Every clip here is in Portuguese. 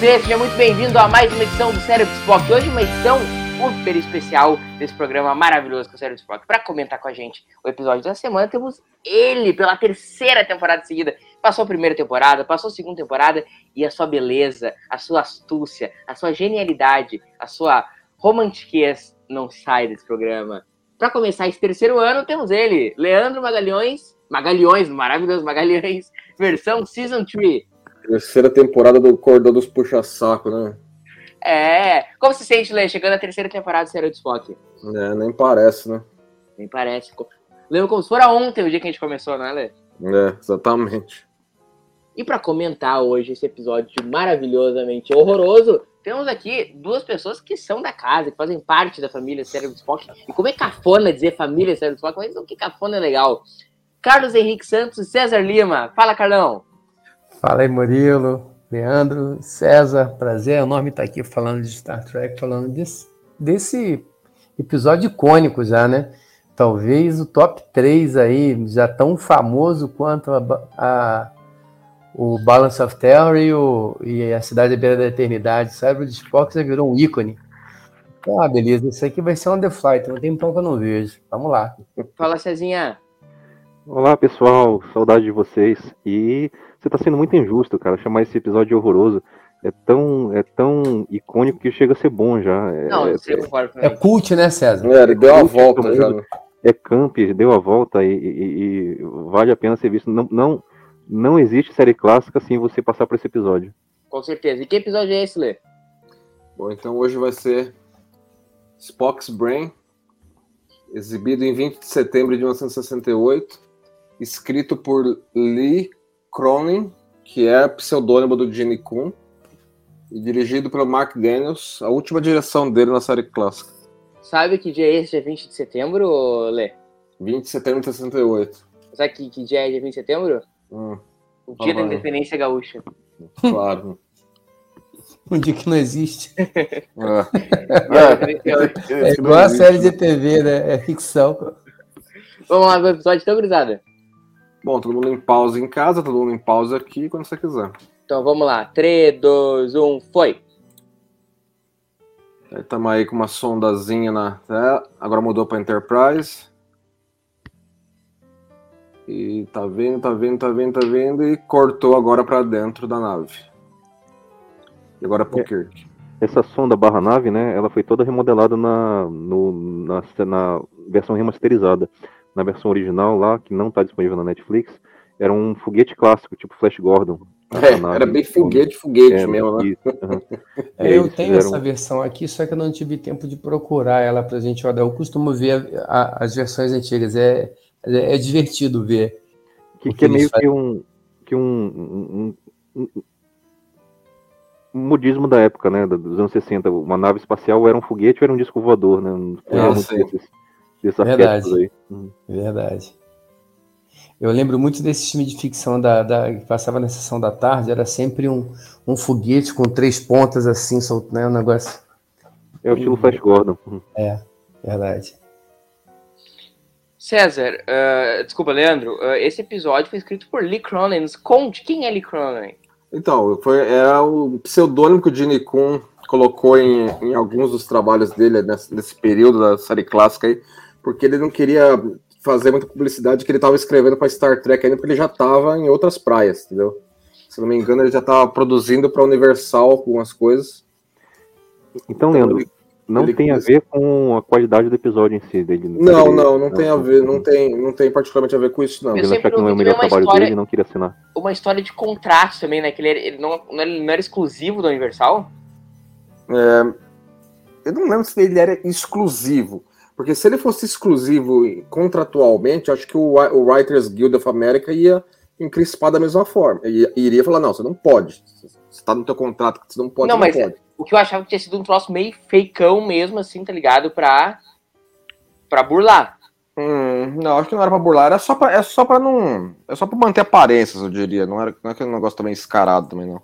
Você, seja muito bem-vindo a mais uma edição do Cérebro Spock. Hoje uma edição super especial desse programa maravilhoso que é o Cérebro Spock. Para comentar com a gente o episódio da semana, temos ele pela terceira temporada seguida. Passou a primeira temporada, passou a segunda temporada e a sua beleza, a sua astúcia, a sua genialidade, a sua romantiquez não sai desse programa. Para começar esse terceiro ano, temos ele, Leandro Magalhães, Magalhães, maravilhoso Magalhães, versão Season 3. Terceira temporada do Cordão dos Puxa-Saco, né? É. Como se sente, Lê, chegando à terceira temporada do Serial de Spock? É, nem parece, né? Nem parece. Lembra como se fora ontem o dia que a gente começou, não é, Lê? É, exatamente. E para comentar hoje esse episódio maravilhosamente horroroso, temos aqui duas pessoas que são da casa, que fazem parte da família Cérebro Spock. E como é cafona dizer família Cérebro Spock, mas não que cafona é legal. Carlos Henrique Santos e César Lima. Fala, Carlão. Fala aí, Murilo, Leandro, César, prazer enorme estar aqui falando de Star Trek, falando desse, desse episódio icônico já, né? Talvez o top 3 aí, já tão famoso quanto a, a o Balance of Terror e, o, e a Cidade da Beira da Eternidade. Cérebro de Spock já virou um ícone. Ah, beleza, isso aqui vai ser um The Flight, não tem pão que eu não vejo. Vamos lá. Fala, Cezinha. Olá, pessoal, saudade de vocês. E você tá sendo muito injusto, cara, chamar esse episódio horroroso. É tão, é tão icônico que chega a ser bom já. É, Não, é, concorda É cult, né, César? É, ele deu a cult, volta já. né? é camp, deu a volta e, e- e vale a pena ser visto. Não, não, não existe série clássica sem você passar por esse episódio. Com certeza. E que episódio é esse, Lê? Bom, então hoje vai ser Spock's Brain, exibido em 20 de setembro de 1968, escrito por Lee Cronin, que é pseudônimo do Gene Kun, e dirigido pelo Mark Daniels, a última direção dele na série clássica. Sabe que dia é esse, dia 20 de setembro, Lê? 20 de setembro de 68. Sabe que, que dia é dia 20 de setembro? Hum, O dia da Ah, independência gaúcha. claro. Um dia que não existe. É. É igual a série de TV, né? É ficção. Vamos lá pro episódio, então, gurizada? Bom, todo mundo em pausa em casa, todo mundo em pausa aqui quando você quiser. Então vamos lá. 3, 2, 1, foi! Estamos aí com uma sondazinha na tela. Agora mudou para Enterprise. E tá vendo, tá vendo, tá vendo, tá vendo. E cortou agora para dentro da nave. E agora pro É. Kirk. Essa sonda barra nave, né, ela foi toda remodelada na, no- na, na versão remasterizada. Na versão original lá, que não está disponível na Netflix, era um foguete clássico, tipo Flash Gordon. É, nave. era bem foguete, foguete É, mesmo, né? isso, aham. É, eu tenho fizeram- essa versão aqui, só que eu não tive tempo de procurar ela pra gente rodar. Eu costumo ver a- a- as versões antigas. É, é, é divertido ver. que, o que é meio que um que um, um, um- um modismo da época, né, dos anos 60. Uma nave espacial era um foguete ou era um disco voador, né? Não É, lembro muito desses Verdade. aí. Uhum. Verdade. Eu lembro muito desse filme de ficção da, da- que passava na sessão da tarde. Era sempre um, um foguete com três pontas assim, solto, né? Um negócio. É o estilo Flash Gordon. Uhum. Verdade. César, ah, desculpa, Leandro, ah, esse episódio foi escrito por Lee Cronin. Nos Conte, quem é Lee Cronin? Então, foi, era o pseudônimo que o Gene Kun colocou em, em alguns dos trabalhos dele nesse, nesse período da série clássica aí, porque ele não queria fazer muita publicidade que ele estava escrevendo para Star Trek ainda, porque ele já estava em outras praias, entendeu? Se não me engano, ele já estava produzindo para Universal algumas coisas. Então, Leandro, ele- não ele tem a quis- ver com a qualidade do episódio em si. Dele, Não, dele- não, não tem a ver, não tem, não tem particularmente a ver com isso, não. Eu Ele achar que não é o melhor trabalho história- dele e não queria assinar. Uma história de contrato também, né? Que ele, ele não, não era- não era exclusivo da Universal? Eu não lembro se ele era exclusivo, Porque se ele fosse exclusivo contratualmente, acho que o, o Writers Guild of America ia encrispar da mesma forma. E iria falar, não, você não pode. Você tá no teu contrato, você não pode, Não, você mas não pode. o que eu achava que tinha sido um troço meio feicão mesmo, assim, tá ligado? Pra, pra burlar. Hum, não, acho que não era pra burlar, era só pra, é só pra não. É só pra manter aparências, eu diria. Não, era, não é aquele negócio também escarado também, não.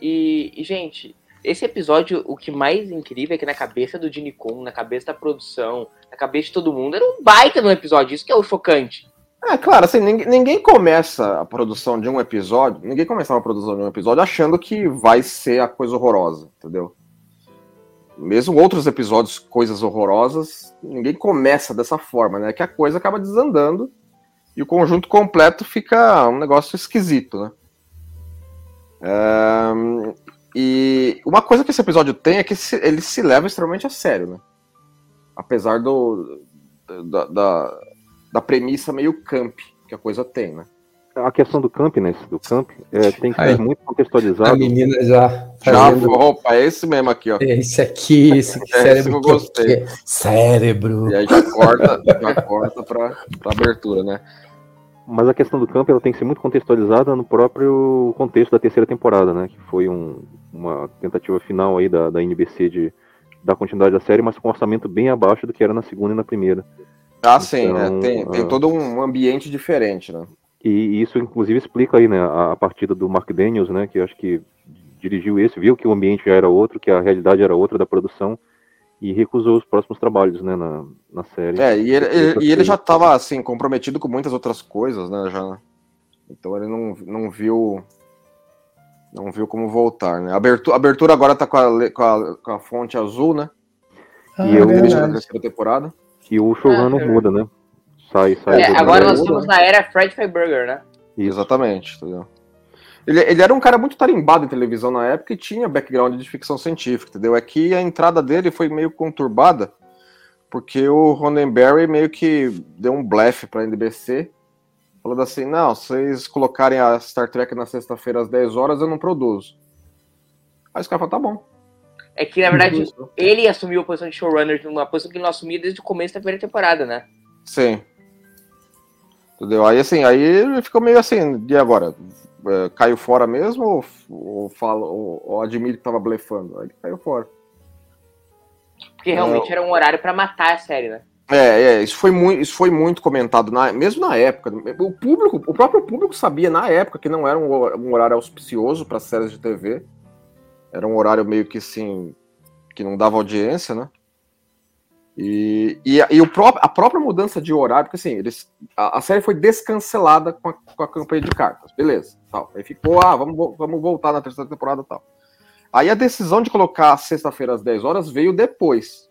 E, e, gente, esse episódio, o que mais incrível é que na cabeça do Gene Con, na cabeça da produção, na cabeça de todo mundo, era um baita no episódio. Isso que é o chocante. É, claro, assim, ninguém, ninguém começa a produção de um episódio, ninguém começava a produção de um episódio achando que vai ser a coisa horrorosa, entendeu? Mesmo outros episódios, coisas horrorosas, ninguém começa dessa forma, né? Que a coisa acaba desandando e o conjunto completo fica um negócio esquisito, né? É, e uma coisa que esse episódio tem é que ele se leva extremamente a sério, né? Apesar do, da, da, da premissa meio camp que a coisa tem, né? A questão do campness, do camp, é, tem que ser muito contextualizado. A menina já Já, fazendo... opa, é esse mesmo aqui, ó. Esse aqui, esse É, cérebro. esse eu que- gostei. que- Cérebro. E aí já corta, já corta pra, pra abertura, né? Mas a questão do campo ela tem que ser muito contextualizada no próprio contexto da terceira temporada, né? Que foi um- uma tentativa final aí da, da NBC de dar continuidade à série, mas com um orçamento bem abaixo do que era na segunda e na primeira. Ah, sim, né? Então, Tem, tem ah. todo um ambiente diferente, né? E isso, inclusive, explica aí, né, a, a partida do Mark Daniels, né, que acho que dirigiu esse, viu que o ambiente já era outro, que a realidade era outra da produção, e recusou os próximos trabalhos, né, na, na série. É, e ele, ele- e ele já estava assim, comprometido com muitas outras coisas, né? Já, então ele não, não viu. Não viu como voltar, né? A abertura, abertura agora tá com a, com, a, com a fonte azul, né? Ah, E eu- Desde a verdade. terceira temporada. E o showrunner Ah, muda, né? Sai, sai. É, agora nós estamos na era Fred Freiberger, né? Exatamente, entendeu? Ele, ele era um cara muito tarimbado em televisão na época e tinha background de ficção científica, entendeu? É que a entrada dele foi meio conturbada, porque o Roddenberry meio que deu um blefe pra NBC, falando assim, não, se vocês colocarem a Star Trek na sexta-feira às 10 horas, eu não produzo. Aí os caras falaram, tá bom. É que, na verdade, ele assumiu a posição de showrunner numa posição que ele não assumia desde o começo da primeira temporada, né? Sim. Entendeu? Aí assim, aí ele ficou meio assim, e agora? É, caiu fora mesmo ou, ou, fala, ou, ou admite que tava blefando? Aí ele caiu fora. Porque realmente era um horário pra matar a série, né? É, é, isso foi muito, isso foi muito comentado, na, mesmo na época. O público, o próprio público sabia na época que não era um, um horário auspicioso para séries de TV. Era um horário meio que assim, que não dava audiência, né? E, e, a- e o próprio, a própria mudança de horário, porque assim, eles, a, a série foi descancelada com a, com a campanha de cartas, beleza. Tal. Aí ficou, ah, vamos, vamos voltar na terceira temporada tal. Aí a decisão de colocar sexta-feira às 10 horas veio depois.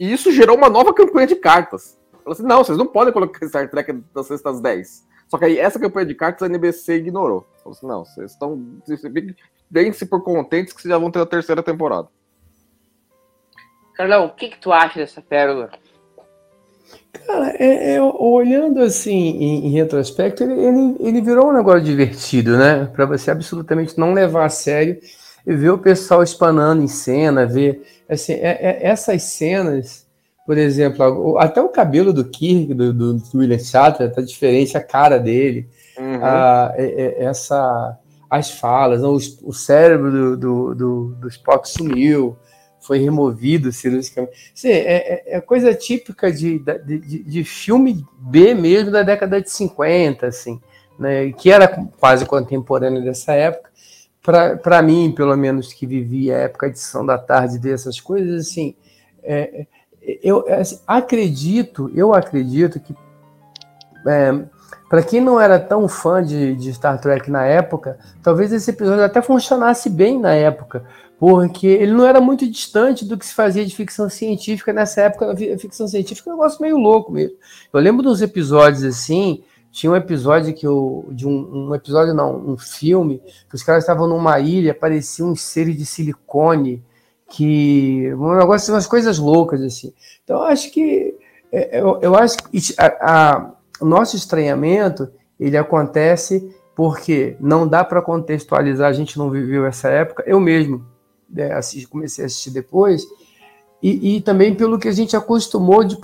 E isso gerou uma nova campanha de cartas. Falou assim, não, vocês não podem colocar Star Trek das sextas às 10. Só que aí essa campanha de cartas a NBC ignorou. Falou assim, não, vocês estão. Deem-se por contentes que vocês já vão ter a terceira temporada. Carlão, o que, que tu acha dessa pérola? Cara, é, é, olhando assim em, em retrospecto, ele, ele, ele virou um negócio divertido, né? Para você absolutamente não levar a sério e ver o pessoal espanando em cena, ver assim, é- é- essas cenas, por exemplo, o- até o cabelo do Kirk, do, do, do William Shatner, tá diferente, a cara dele, Uhum. a, é- é- essa, as falas, os- o cérebro do, do, do, do Spock sumiu, foi removido cirurgicamente. É, é- é coisa típica de, de, de- filme B mesmo da década de 50, assim, né, que era quase contemporâneo dessa época. Para mim, pelo menos, que vivi a época de Sessão da Tarde, ver essas coisas, assim, é, é, eu assim, acredito, eu acredito que para quem não era tão fã de, de Star Trek na época, talvez esse episódio até funcionasse bem na época, porque ele não era muito distante do que se fazia de ficção científica nessa época. A fi- ficção científica é um negócio meio louco mesmo. Eu lembro dos episódios assim. Tinha um episódio que eu. De um, um episódio, não, um filme, que os caras estavam numa ilha, pareciam uns seres de silicone, que. Um negócio, umas coisas loucas, assim. Então, eu acho que. é, Eu, eu acho que a- a- o nosso estranhamento ele acontece porque não dá para contextualizar, a gente não viveu essa época. Eu mesmo né, assisti- comecei a assistir depois, e, e, também pelo que a gente acostumou de,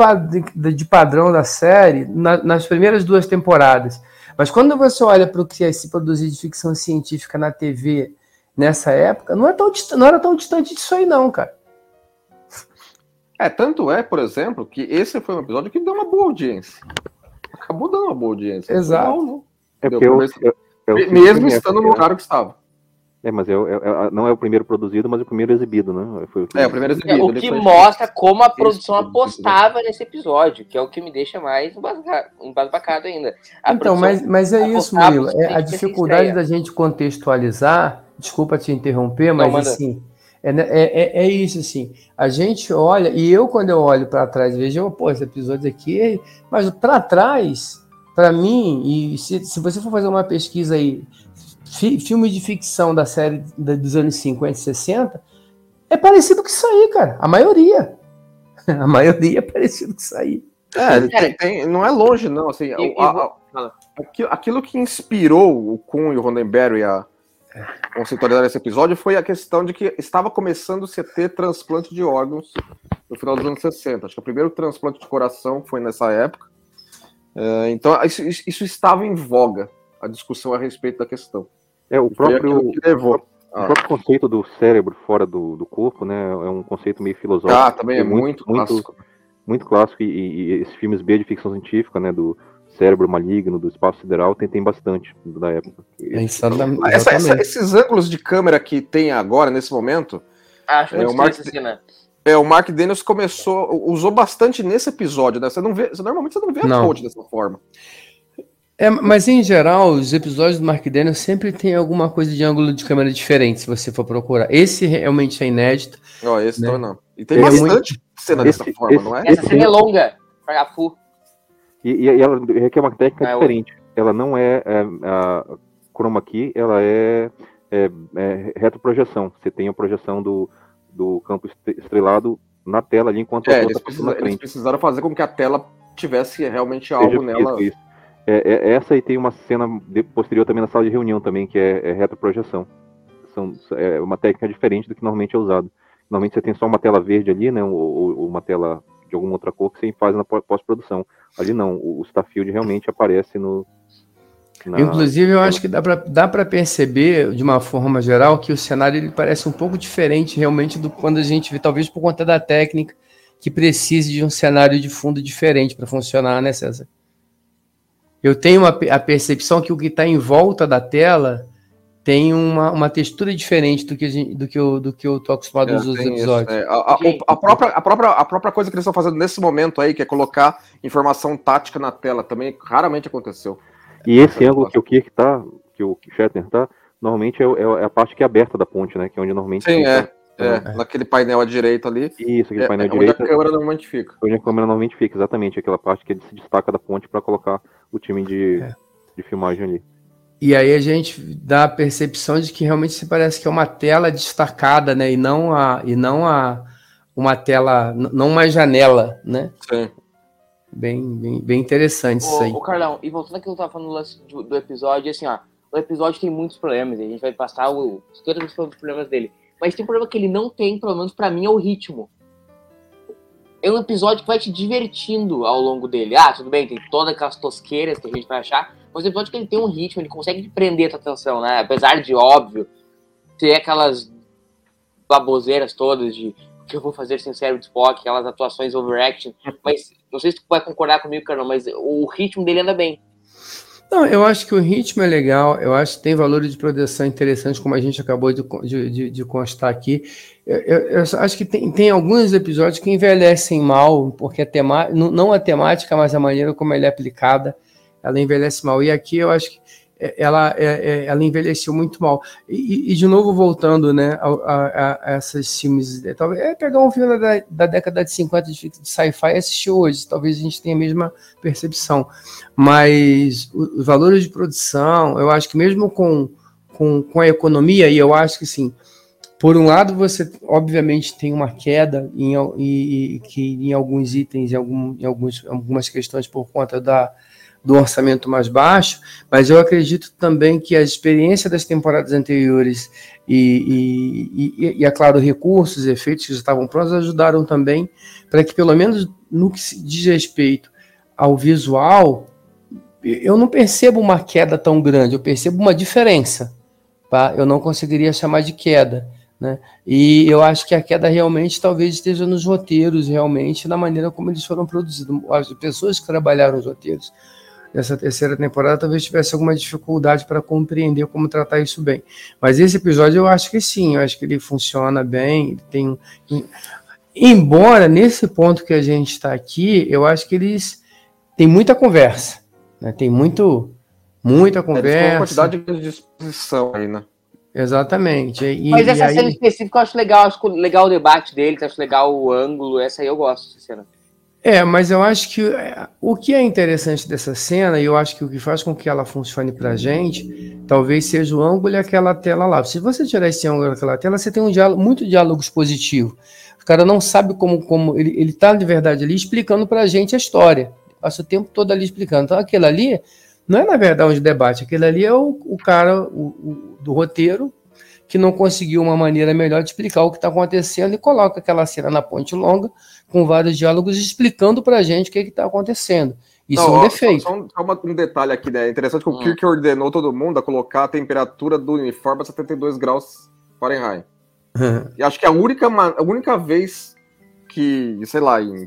de, de padrão da série na, nas primeiras duas temporadas. Mas quando você olha para o que se produzir de ficção científica na TV nessa época, não, é tão, não era tão distante disso aí, não, cara. É, tanto é, por exemplo, que esse foi um episódio que deu uma boa audiência. Acabou dando uma boa audiência. Exato. Não, não. É eu, eu, eu, mesmo estando no horário que estava. É, mas é, é, não é o primeiro produzido, mas o primeiro exibido, né? Foi o é, o primeiro é, exibido. É, o que mostra como a produção apostava nesse episódio, que é o que me deixa mais embasbacado ainda. A então, mas, mas é isso, Murilo. É a dificuldade da gente contextualizar, desculpa te interromper, mas não, assim, é, é, é, isso, assim. A gente olha, e eu, quando eu olho para trás, vejo, pô, esse episódio aqui, mas para trás, para mim, e se, se você for fazer uma pesquisa aí fi, filme de ficção da série dos anos 50 e 60 é parecido com isso aí, cara. A maioria. A maioria é parecido com isso aí. É, tem, tem, não é longe, não. Assim, e, a, a, aquilo, aquilo, que inspirou o Kuhn e o Rondenberry a conceitualizar esse episódio foi a questão de que estava começando a ter transplante de órgãos no final dos anos 60. Acho que o primeiro transplante de coração foi nessa época. É, então, isso, isso estava em voga, a discussão a respeito da questão. É, o próprio, levou. o ah. próprio conceito do cérebro fora do, do corpo, né? É um conceito meio filosófico. Ah, também é muito, muito clássico. Muito, muito clássico e, e, esses filmes B de ficção científica, né? Do cérebro maligno, do espaço sideral, tem, tem bastante da época. É essa, essa, esses ângulos de câmera que tem agora, nesse momento... Acho é, o Mark, é, o Mark Daniels começou, usou bastante nesse episódio, né? Você não vê, você, normalmente você não vê a fonte dessa forma. É, mas em geral, os episódios do Mark Daniels sempre tem alguma coisa de ângulo de câmera diferente, se você for procurar. Esse realmente é inédito. Oh, esse né? não. E tem é bastante muito... cena dessa esse, forma, esse, não é? Essa cena é longa, para full. E, e, ela requer uma técnica é diferente. Ela não é, é a chroma key, ela é, é, é retroprojeção. Você tem a projeção do, do campo estrelado na tela ali enquanto é, a eles, precisa, eles precisaram fazer com que a tela tivesse realmente algo Seja nela. Isso, isso. É, é, essa aí tem uma cena de, posterior também na sala de reunião também, que é, é retroprojeção. São, é uma técnica diferente do que normalmente é usado. Normalmente você tem só uma tela verde ali, né, ou, ou uma tela de alguma outra cor que você faz na pós-produção. Ali não, o, o Starfield realmente aparece no, na... Inclusive, eu acho que dá para perceber, de uma forma geral, que o cenário ele parece um pouco diferente realmente do quando a gente vê, talvez por conta da técnica, que precise de um cenário de fundo diferente para funcionar, né, César? Eu tenho uma, a percepção que o que está em volta da tela tem uma, uma textura diferente do que, gente, do que, eu, do que eu tô acostumado é, nos outros episódios. Isso, é. a, a, a, própria, a, própria, a própria coisa que eles estão fazendo nesse momento aí, que é colocar informação tática na tela, também raramente aconteceu. E esse é, ângulo que o Kirk tá, que o Shatner tá, normalmente é, é, é, a parte que é aberta da ponte, né? Que é onde normalmente. Sim, é. É, é, naquele painel à direita ali. Isso, aquele é, painel à direita. Onde a câmera normalmente fica. Onde a câmera normalmente fica, exatamente. Aquela parte que se destaca da ponte para colocar o time de, é. de filmagem ali. E aí a gente dá a percepção de que realmente se parece que é uma tela destacada, né? E não a, e não a uma tela, não uma janela, né? Sim. Bem, bem, bem interessante ô, isso aí. Ô, Carlão, e voltando aqui que eu tava falando do, do episódio, assim, ó, o episódio tem muitos problemas, e a gente vai passar o, todos os problemas dele. Mas tem um problema que ele não tem, pelo menos para mim, é o ritmo. É um episódio que vai te divertindo ao longo dele. Ah, tudo bem, tem todas aquelas tosqueiras que a gente vai achar, mas o episódio que ele tem um ritmo, ele consegue prender a tua atenção, né? Apesar de, óbvio, ter aquelas baboseiras todas de o que eu vou fazer sem cérebro de Spock, aquelas atuações overaction, mas não sei se tu vai concordar comigo, Carol, mas o ritmo dele anda bem. Não, eu acho que o ritmo é legal, eu acho que tem valores de produção interessantes, como a gente acabou de, de, de constar aqui. Eu, eu, eu, acho que tem, tem alguns episódios que envelhecem mal, porque a tema, não a temática, mas a maneira como ela é aplicada, ela envelhece mal. E aqui eu acho que ela, é, é, ela envelheceu muito mal. E, e de novo, voltando né, a, a, a esses filmes, é, talvez é pegar um filme da, da década de 50 de, de sci-fi e assistir hoje, talvez a gente tenha a mesma percepção. Mas os valores de produção, eu acho que mesmo com, com, com a economia, e eu acho que sim, por um lado, você obviamente tem uma queda em, em, em, em alguns itens, em, algum, em alguns, algumas questões por conta da do orçamento mais baixo, mas eu acredito também que a experiência das temporadas anteriores e, e, e, e é claro, recursos, efeitos que já estavam prontos ajudaram também para que, pelo menos no que se diz respeito ao visual, eu não percebo uma queda tão grande, eu percebo uma diferença. Tá? Eu não conseguiria chamar de queda. Né? E eu acho que a queda realmente talvez esteja nos roteiros, realmente, na maneira como eles foram produzidos. As pessoas que trabalharam os roteiros nessa terceira temporada talvez tivesse alguma dificuldade para compreender como tratar isso bem. Mas esse episódio eu acho que sim, eu acho que ele funciona bem, tem embora nesse ponto que a gente está aqui, eu acho que eles têm muita conversa, né? Tem muito muita conversa. É, tem uma quantidade de disposição aí, né? Exatamente. E, Mas essa aí... cena específica eu acho legal, acho legal o debate deles, acho legal o ângulo, essa aí eu gosto dessa cena. É, mas eu acho que é, o que é interessante dessa cena, e eu acho que o que faz com que ela funcione pra gente, talvez seja o ângulo e aquela tela lá. Se você tirar esse ângulo daquela tela, você tem um diálogo, muito diálogos positivo. O cara não sabe como, como ele, ele tá de verdade ali explicando pra gente a história. Passa o tempo todo ali explicando. Então aquilo ali não é na verdade um debate, aquilo ali é o, o cara o, o, do roteiro que não conseguiu uma maneira melhor de explicar o que está acontecendo e coloca aquela cena na ponte longa com vários diálogos explicando para a gente o que está acontecendo. Isso não, é um defeito. Só, só um detalhe aqui, né? É interessante que o hum. Kirk ordenou todo mundo a colocar a temperatura do uniforme a 72 graus Fahrenheit. Hum. E acho que a única, a única vez que, sei lá, em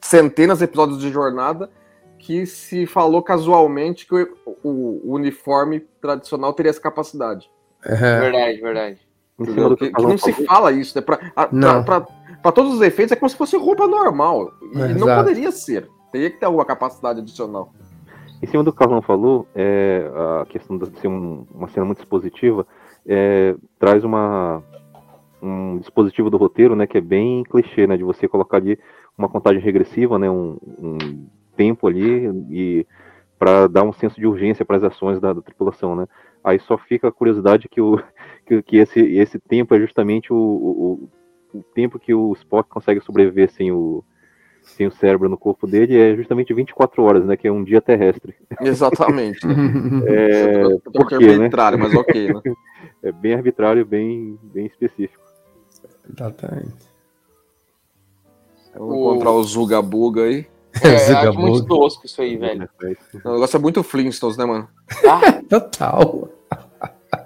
centenas de episódios de jornada, que se falou casualmente que o, o, o uniforme tradicional teria essa capacidade. Verdade, verdade. Que, que, não se fala isso, né? Pra, não. Pra, pra, para todos os efeitos, é como se fosse roupa normal. E é, não poderia ser. Teria que ter alguma capacidade adicional. Em cima do que o Carlão falou, é, a questão de ser um, uma cena muito expositiva é, traz uma, um dispositivo do roteiro, né, que é bem clichê, né, de você colocar ali uma contagem regressiva, né, um, um tempo ali e para dar um senso de urgência para as ações da, da, tripulação, né. Aí só fica a curiosidade que, o, que, que esse, esse tempo é justamente o, o, o tempo que o Spock consegue sobreviver sem o, sem o cérebro no corpo dele é justamente 24 horas, né? Que é um dia terrestre. Exatamente. é, por quê, né? arbitrário, né? mas ok, né? É bem arbitrário, bem, bem específico. Exatamente. Vamos o... encontrar o Zugabuga aí. É, é acho muito tosco isso aí, velho. O negócio é muito Flintstones, né, mano? Ah, total.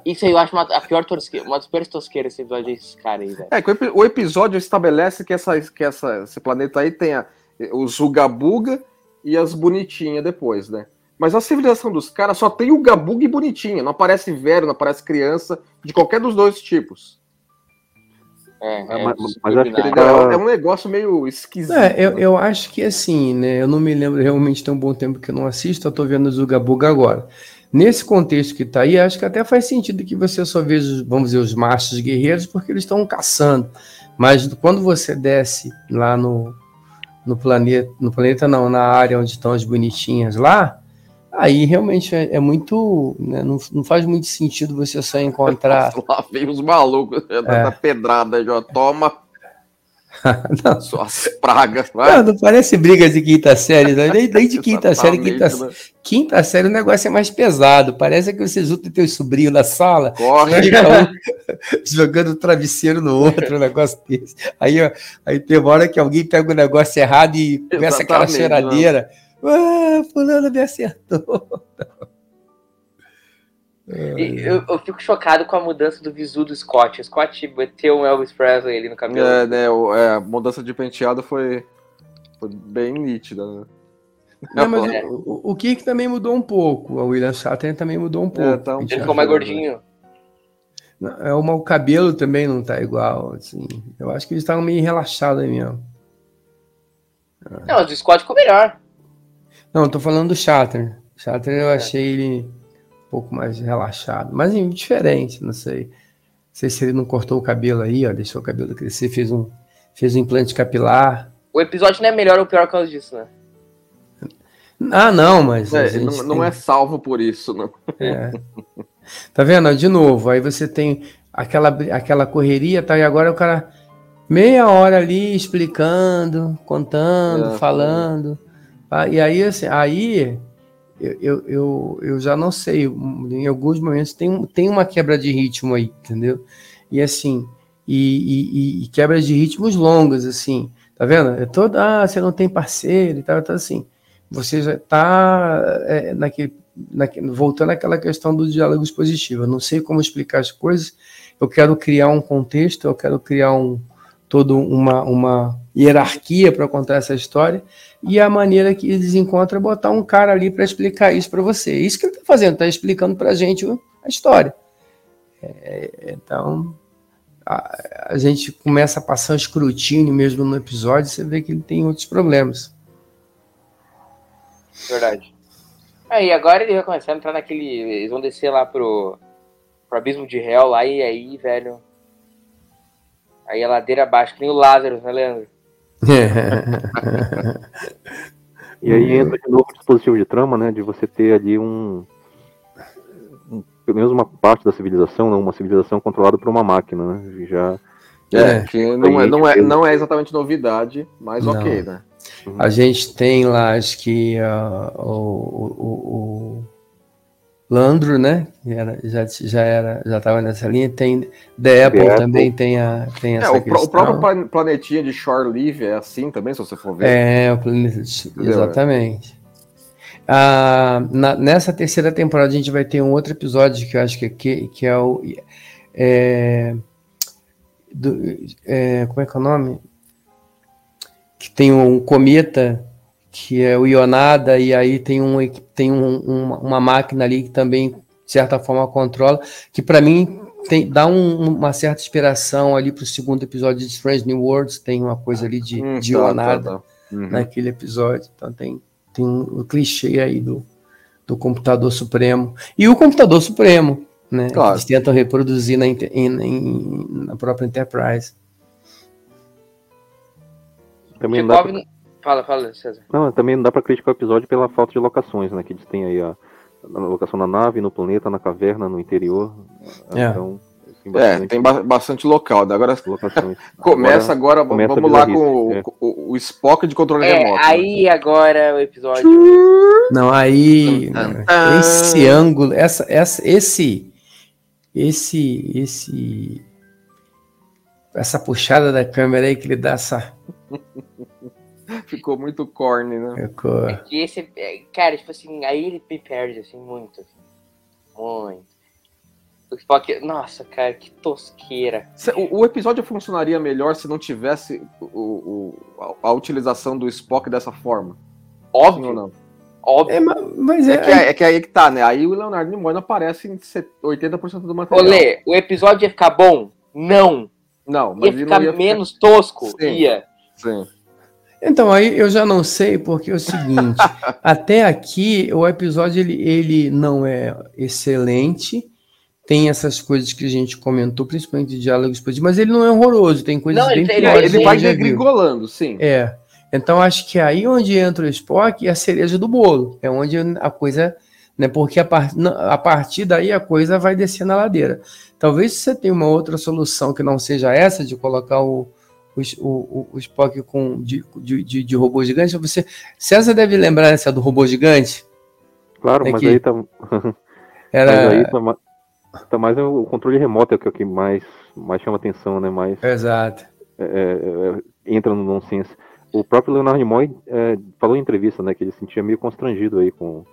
Isso aí eu acho uma, a pior tosqueira, uma das piores tosqueiras esse episódio desse cara aí, velho. É, que o episódio estabelece que, essa, que essa, esse planeta aí tem o Zugabuga e as bonitinhas depois, né? Mas a civilização dos caras só tem o Gabuga e bonitinha, não aparece velho, não aparece criança, de qualquer dos dois tipos. É, é, mas, mas acho que é, é um negócio meio esquisito. É, eu, né? eu acho que assim, né? Eu não me lembro realmente tem um bom tempo que eu não assisto, eu tô vendo o Zugabuga agora. Nesse contexto que está aí, acho que até faz sentido que você só veja, vamos dizer, os machos guerreiros, porque eles estão caçando. Mas quando você desce lá no, no planeta, no planeta não, na área onde estão as bonitinhas lá, aí realmente é, é muito. Né, não, não, faz muito sentido você só encontrar. lá vem os malucos é. da pedrada, já toma não. Suas pragas. Vai. Não, não parece brigas de quinta série, não. Nem, nem de quinta série. Quinta, né? quinta série o negócio é mais pesado. Parece que você junta teu sobrinho na sala. Corre. Um, jogando travesseiro no outro, um negócio desse. Aí, ó, aí tem uma hora que alguém pega o negócio errado e começa aquela choradeira. Ah, fulano me acertou. Eu, eu, fico chocado com a mudança do visu do Scott. O Scott meteu um Elvis Presley ali no cabelo. É, né? É, a mudança de penteado foi, foi bem nítida, né? Não, mas é. o, o Kirk também mudou um pouco. A William Shatner também mudou um é, pouco. É, tá um Ele ficou mais gordinho. É uma, o cabelo também não tá igual, assim. Eu acho que eles estavam meio relaxados aí mesmo. Não, mas o Scott ficou melhor. Não, eu tô falando do Shatner. Shatner eu é. achei ele pouco mais relaxado, mas diferente, não sei. Não sei se ele não cortou o cabelo aí, ó, deixou o cabelo crescer, fez um, fez um implante capilar. O episódio não é melhor ou pior por causa disso, né? Ah, não, mas. É, não, tem... não, é salvo por isso, não. É. Tá vendo? De novo, aí você tem aquela, aquela correria, tá? E agora o cara meia hora ali explicando, contando, é, falando. Ah, e aí, assim, aí eu, eu, eu, já não sei, em alguns momentos tem, tem uma quebra de ritmo aí, entendeu? E assim, e, e, e quebra de ritmos longas, assim, tá vendo? É toda, ah, você não tem parceiro e tal, tá assim. Você já tá é, naquele, naquele, voltando àquela questão do diálogo expositivo. Eu não sei como explicar as coisas, eu quero criar um contexto, eu quero criar um, toda uma, uma hierarquia para contar essa história, e a maneira que eles encontram é botar um cara ali para explicar isso para você. Isso que ele está fazendo, está explicando para a gente a história. É, então, a, a, gente começa a passar um escrutínio mesmo no episódio, você vê que ele tem outros problemas. Verdade. Aí, agora ele vai começar a entrar naquele. Eles vão descer lá pro, pro abismo de réu lá, e aí, velho. Aí a ladeira abaixo, que nem o Lázaro, né, Leandro? e aí entra de novo o dispositivo de trama, né? De você ter ali um, um pelo menos uma parte da civilização, né, uma civilização controlada por uma máquina, né? Já é, é que não é, não, é, não é exatamente novidade, mas não. ok, né? A gente tem lá, acho que uh, o, o, o, Landro, né? Era, já, já era, já estava nessa linha. Tem The Apple, The também Apple. tem a tem essa é, o, questão. o próprio planetinha de Shore Leave é assim também, se você for ver. É, o planeta, exatamente. Ah, na, nessa terceira temporada a gente vai ter um outro episódio que eu acho que, que, que é o é, do, é, como é que é o nome? Que tem um cometa que é o Ionada, e aí tem, um, tem um, uma, uma, máquina ali que também, de certa forma, controla, que para mim tem, dá um, uma certa inspiração ali para o segundo episódio de Strange New Worlds, tem uma coisa ali de, hum, de tá, Ionada tá, tá. Uhum. naquele episódio, então tem, tem um, clichê aí do, do computador supremo. E o computador supremo, né? Claro. Eles tentam reproduzir na, em, na própria Enterprise. Também dá pra... Fala, fala, César. Não, também não dá para criticar o episódio pela falta de locações, né? Que eles têm aí a, a locação na nave, no planeta, na caverna, no interior. É. Então, tem bastante, é, tem ba bastante local. Né? Agora começa agora, começa vamos lá com é. o, o, Spock de controle é, remoto. Aí né? agora o episódio. Não, aí esse ângulo, essa, essa, esse, esse, esse, essa puxada da câmera aí que ele dá essa Ficou muito corny, né? Ficou. É que esse, é, cara, tipo assim, aí ele me perde, assim, muito. Assim, muito. O Spock, nossa, cara, que tosqueira. O, o, episódio funcionaria melhor se não tivesse o, o, a, a, utilização do Spock dessa forma. Óbvio. ou não? Óbvio. É, mas é, é, que, é, é, que aí que tá, né? Aí o Leonardo Nimoy não aparece em 80% do material. Olê, o episódio ia ficar bom? Não. Não, mas ia ficar ia menos ficar... tosco? Sim, ia. Sim. Então, aí eu já não sei, porque é o seguinte, até aqui o episódio ele, ele não é excelente, tem essas coisas que a gente comentou, principalmente de diálogos mas ele não é horroroso, tem coisas não, bem ele, piores. Ele vai degringolando, sim. É. Então acho que é aí onde entra o Spock é a cereja do bolo, é onde a coisa, né, porque a, part, a partir daí a coisa vai descer na ladeira. Talvez você tenha uma outra solução que não seja essa de colocar o o, o, o Spock com, de, de, de, robô gigante. Você, César deve lembrar essa do robô gigante? Claro, é mas aí tá. Era... Mas aí tá, tá mais o controle remoto é o que mais, mais chama atenção, né? Mais, Exato. É, é, é, entra no nonsense. O próprio Leonardo Nimoy é, falou em entrevista, né, que ele se sentia meio constrangido aí com,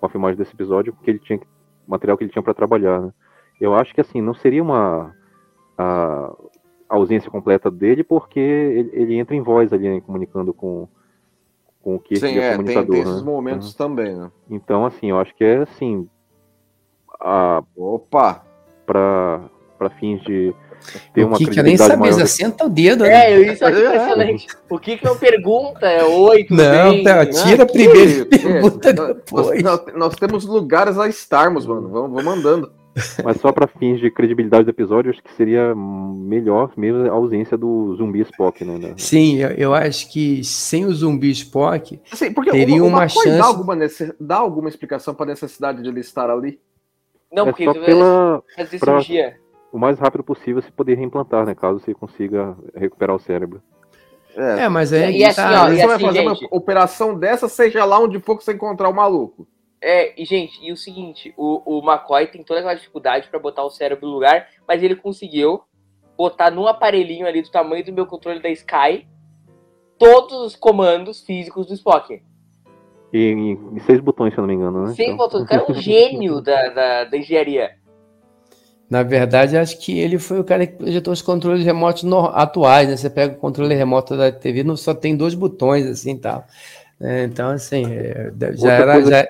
com a filmagem desse episódio, porque ele tinha material que ele tinha para trabalhar, né? Eu acho que assim não seria uma a, ausência completa dele, porque ele, ele entra em voz ali, né, comunicando com, com o que Sim, é, comunicador. Tem, tem esses né? momentos uhum. também, né? Então, assim, eu acho que é assim. A, Opa! Para fins de ter o uma que, que eu nem sabia, maior... senta o dedo. Né? É, isso aqui é excelente. O que que eu pergunta? É oito Não, bem? tá, tira ah, primeiro e pergunta depois. Nós, nós, nós, temos lugares a estarmos, mano. Vamos, vamos andando. Mas só para fins de credibilidade do episódio, acho que seria melhor mesmo a ausência do zumbi Spock, né? Sim, eu, eu acho que sem o zumbi Spock assim, teria uma, uma chance. Dá alguma, dá alguma explicação para a necessidade de ele estar ali? Não, é porque só pela fazer pra, o mais rápido possível se poder reimplantar, né? Caso você consiga recuperar o cérebro. É, É, mas aí E assim, tá, ó, você e vai assim, fazer gente- uma operação dessa, seja lá onde for que você encontrar o maluco. É, e gente, e o seguinte, o, o McCoy tem toda aquela dificuldade pra botar o cérebro no lugar, mas ele conseguiu botar num aparelhinho ali do tamanho do meu controle da Sky todos os comandos físicos do Spock. E, e- e seis botões, se eu não me engano, né? Sem Então, botões. O cara é um gênio da, da, da engenharia. Na verdade, acho que ele foi o cara que projetou os controles remotos no- atuais, né? Você pega o controle remoto da TV, não só tem dois botões, assim, tal. É, então, assim, é, já Outra era... coisa já-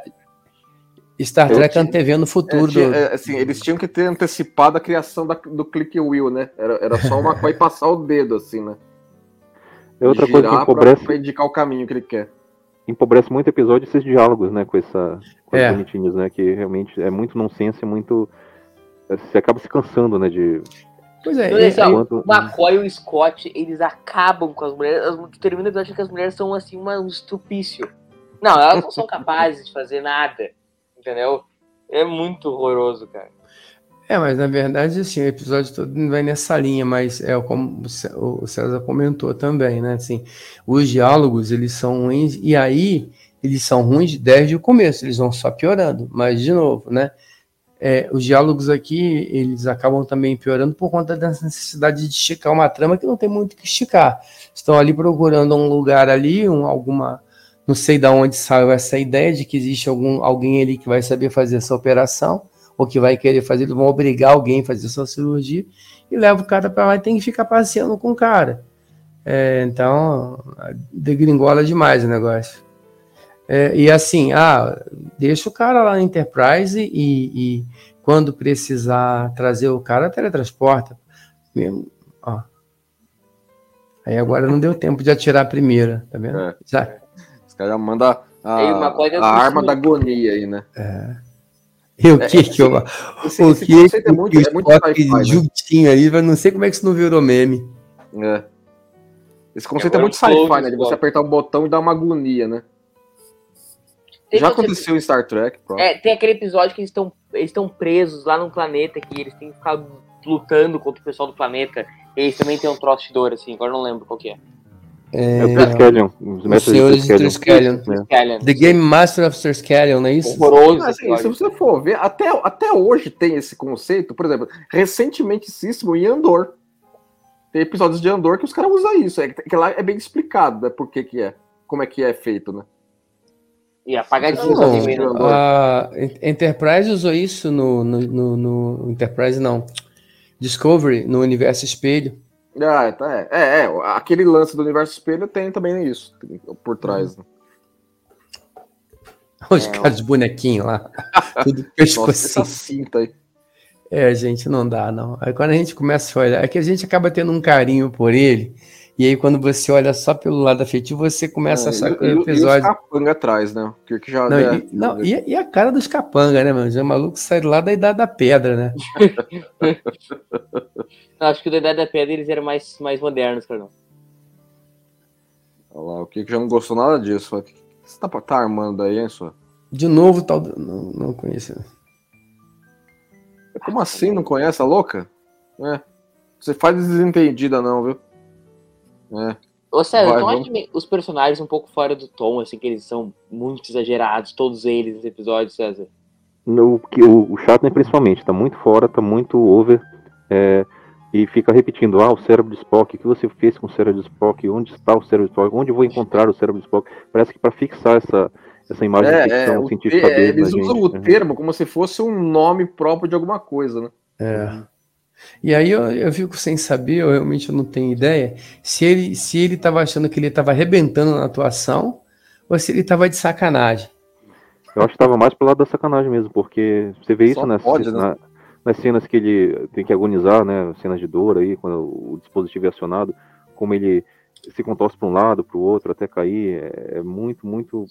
Star Trek tinha- antevendo o É, futuro tinha- do... é, assim, eles tinham que ter antecipado a criação da- do click wheel, né? Era, era só o McCoy passar o dedo, assim, né? é outra coisa que Girar pra- empobrece, pra indicar o caminho que ele quer. empobrece muito o episódio esses diálogos, né? Com, essa, com É. as bonitinhas, né? Que realmente é muito nonsense, é muito. Você acaba se cansando, né? De. Pois é, Então, assim, e- Enquanto- O McCoy e o Scott, eles acabam com as mulheres. As, termina o episódio que as mulheres são assim, uma, um estrupício. Não, elas não são capazes de fazer nada. Entendeu? É muito horroroso, cara. É, mas na verdade, assim, o episódio todo não vai nessa linha, mas é como o Cé- o César comentou também, né? Assim, os diálogos, eles são ruins, e aí eles são ruins desde o começo, eles vão só piorando. Mas, de novo, né? É, os diálogos aqui, eles acabam também piorando por conta dessa necessidade de esticar uma trama que não tem muito que esticar. Estão ali procurando um lugar ali, um, alguma. Não sei de onde saiu essa ideia de que existe algum, alguém ali que vai saber fazer essa operação ou que vai querer fazer, eles vão obrigar alguém a fazer sua cirurgia e leva o cara para lá e tem que ficar passeando com o cara. É, então, degringola demais o negócio. É, e assim, ah, deixa o cara lá na Enterprise e, e quando precisar trazer o cara, teletransporta. Mesmo, ó. Aí agora não deu tempo de atirar a primeira, tá vendo? É. Já, caras já mandam a, o a arma da agonia aí, né? E o É, que que eu. Esse, O esse que conceito é muito, é muito Spock sci-fi, né? juntinho ali, mas não sei como é que isso não virou meme. É. Esse conceito É, é, muito o sci-fi, né? De Spock. você apertar um botão e dar uma agonia, né? Tem Já aconteceu em Star Trek, pronto. É, tem aquele episódio que eles estão eles estão presos lá num planeta que eles têm que ficar lutando contra o pessoal do planeta. E eles também tem um troço de dor, assim, agora eu não lembro qual que é. É o Triskelion. Os senhores de Triskelion. É. The Game Master of Triskelion, não é isso? Horroroso. Assim, se você for ver, até, até hoje tem esse conceito, por exemplo, recentementíssimo em Andor. Tem episódios de Andor que os caras usam isso. É, que lá é bem explicado, né? Por que, que é. Como é que é feito, né? E apagadinho Não, também, não. né? A Enterprise usou isso no, no, no- no- Enterprise, não. Discovery, no Universo Espelho. Ah, tá, é, é, é, aquele lance do universo espelho tem também isso por trás. Né? Os É, caras de bonequinho lá. Tudo Nossa, pescocinho. essa cinta aí. É, gente, não dá, não. Aí quando a gente começa a olhar, é que a gente acaba tendo um carinho por ele, e aí quando você olha só pelo lado afetivo, você começa a achar que É, e, o e, e os episódio. capanga atrás, né? Que, que já Não, é- e, não, e, e a cara dos capanga, né, mano? Já é maluco sai lá da idade da pedra, né? Não, acho que o da Idade da Pedra eles eram mais, mais modernos, cara. não. Olha lá, o que que já não gostou nada disso. O que que você tá, tá armando aí, hein, só? De novo, tal. Não, não conheço. Como assim? Não conhece a louca? É. Você faz desentendida, não, viu? É. Ô, César, Vai, tu acha vamos. os personagens um pouco fora do tom, assim, que eles são muito exagerados, todos eles nesse episódio, César? No, que o, o Shatner principalmente, tá muito fora, tá muito over, é, e fica repetindo, ah, o cérebro de Spock, o que você fez com o cérebro de Spock, onde está o cérebro de Spock, onde eu vou encontrar o cérebro de Spock, parece que para fixar essa, essa imagem de É, ficção é, o científica é, dele eles usam gente, o né? termo como se fosse um nome próprio de alguma coisa, né? É. E aí eu, eu fico sem saber, eu realmente não tenho ideia, se ele se ele estava achando que ele estava arrebentando na atuação ou se ele estava de sacanagem. Eu acho que tava mais pro lado da sacanagem mesmo, porque você vê Só isso nas, pode, né? na- nas cenas que ele tem que agonizar, né? Cenas de dor aí, quando o dispositivo é acionado, como ele se contorce para um lado, para o outro, até cair, é, é muito, muito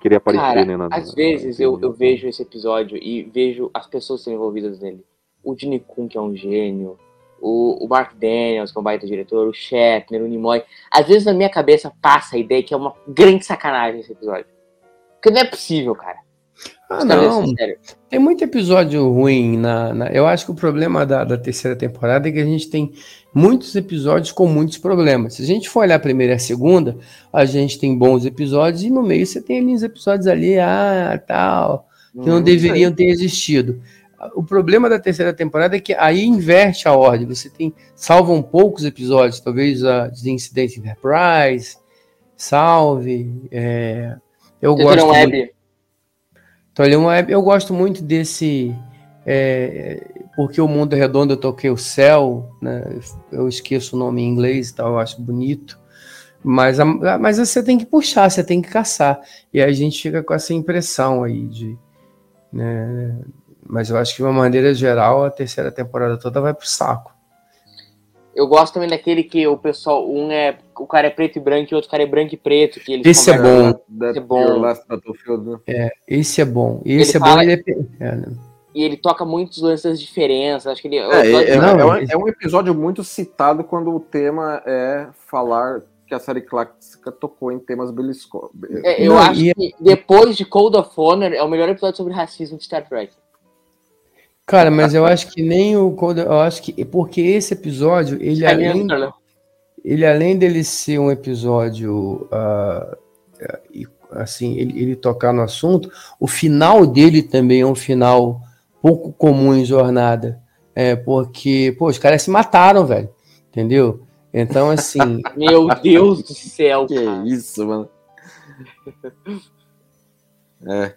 querer aparecer, Cara, né? na- às na- vezes na- eu, eu vejo esse episódio e vejo as pessoas sendo envolvidas nele. O Gene Kun, que é um gênio, o, o Mark Daniels, que é um baita diretor, o Shatner, o Nimoy. Às vezes na minha cabeça passa a ideia que é uma grande sacanagem esse episódio. Porque não é possível, cara. Ah, não. Tem muito episódio ruim na, na- Eu acho que o problema da, da terceira temporada é que a gente tem muitos episódios com muitos problemas. Se a gente for olhar a primeira e a segunda, a gente tem bons episódios e no meio você tem ali uns episódios ali, ah, tal, que não Hum, deveriam ter existido. O problema da terceira temporada é que aí inverte a ordem. Você tem. Salvam poucos episódios, talvez a de Incident Enterprise, Salve. é, eu Você gosto. muito- web. ele é um- eu gosto muito desse. é, porque o mundo é redondo, eu toquei o céu, né? Eu esqueço o nome em inglês e tal, eu acho bonito. Mas, a- mas você tem que puxar, você tem que caçar. E aí a gente fica com essa impressão aí de. né, Mas eu acho que de uma maneira geral, a terceira temporada toda vai pro saco. Eu gosto também daquele que o pessoal, um é. O cara é preto e branco e o outro cara é branco e preto. Que eles Esse é bom. That É bom. Your Last Battlefield, né? Esse é bom. Esse Ele é fala- bom. Ele é, é, né? E ele toca muitos lances das diferenças. Acho que ele. É, é, é- Não, é um, é um episódio muito citado quando o tema é falar que a série clássica tocou em temas beliscó. É, eu Não, acho e- que depois de Cold of Honor é o melhor episódio sobre racismo de Star Trek. Cara, mas eu acho que nem o. Cold- Eu acho que. Porque esse episódio, ele É além Carlão? ele além dele ser um episódio e, assim ele, ele tocar no assunto o final dele também é um final pouco comum em jornada é porque pô os caras se mataram velho entendeu então assim Meu Deus do céu, Que cara. isso, mano. É.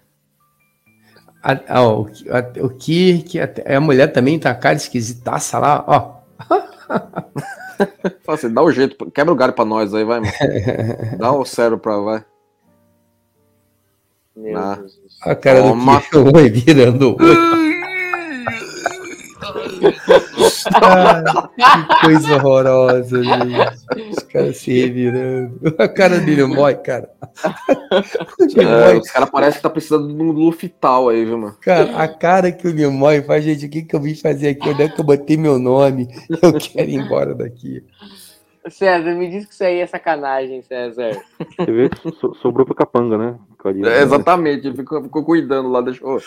a, a, o, que- a, o que que a, a mulher também tá cara esquisitaça lá ó Fala assim, dá o jeito, quebra o galho pra nós aí, vai, mano. Dá o cérebro pra vai. Meu Ah. Deus a cara Toma. do que o oi virando o olho. Ah, que coisa horrorosa, gente. Os caras se revirando. A cara dele mói, cara. O É, os caras parecem que tá precisando de um Lufital aí, viu, mano? cara, a cara que o Nimoy faz, gente, o que, que eu vim fazer aqui? Onde é que eu botei meu nome? Eu quero ir embora daqui. César, me diz que isso aí é sacanagem, César. Você vê que so- sobrou pro capanga, né? É, exatamente, ele ficou, ficou cuidando lá, deixou.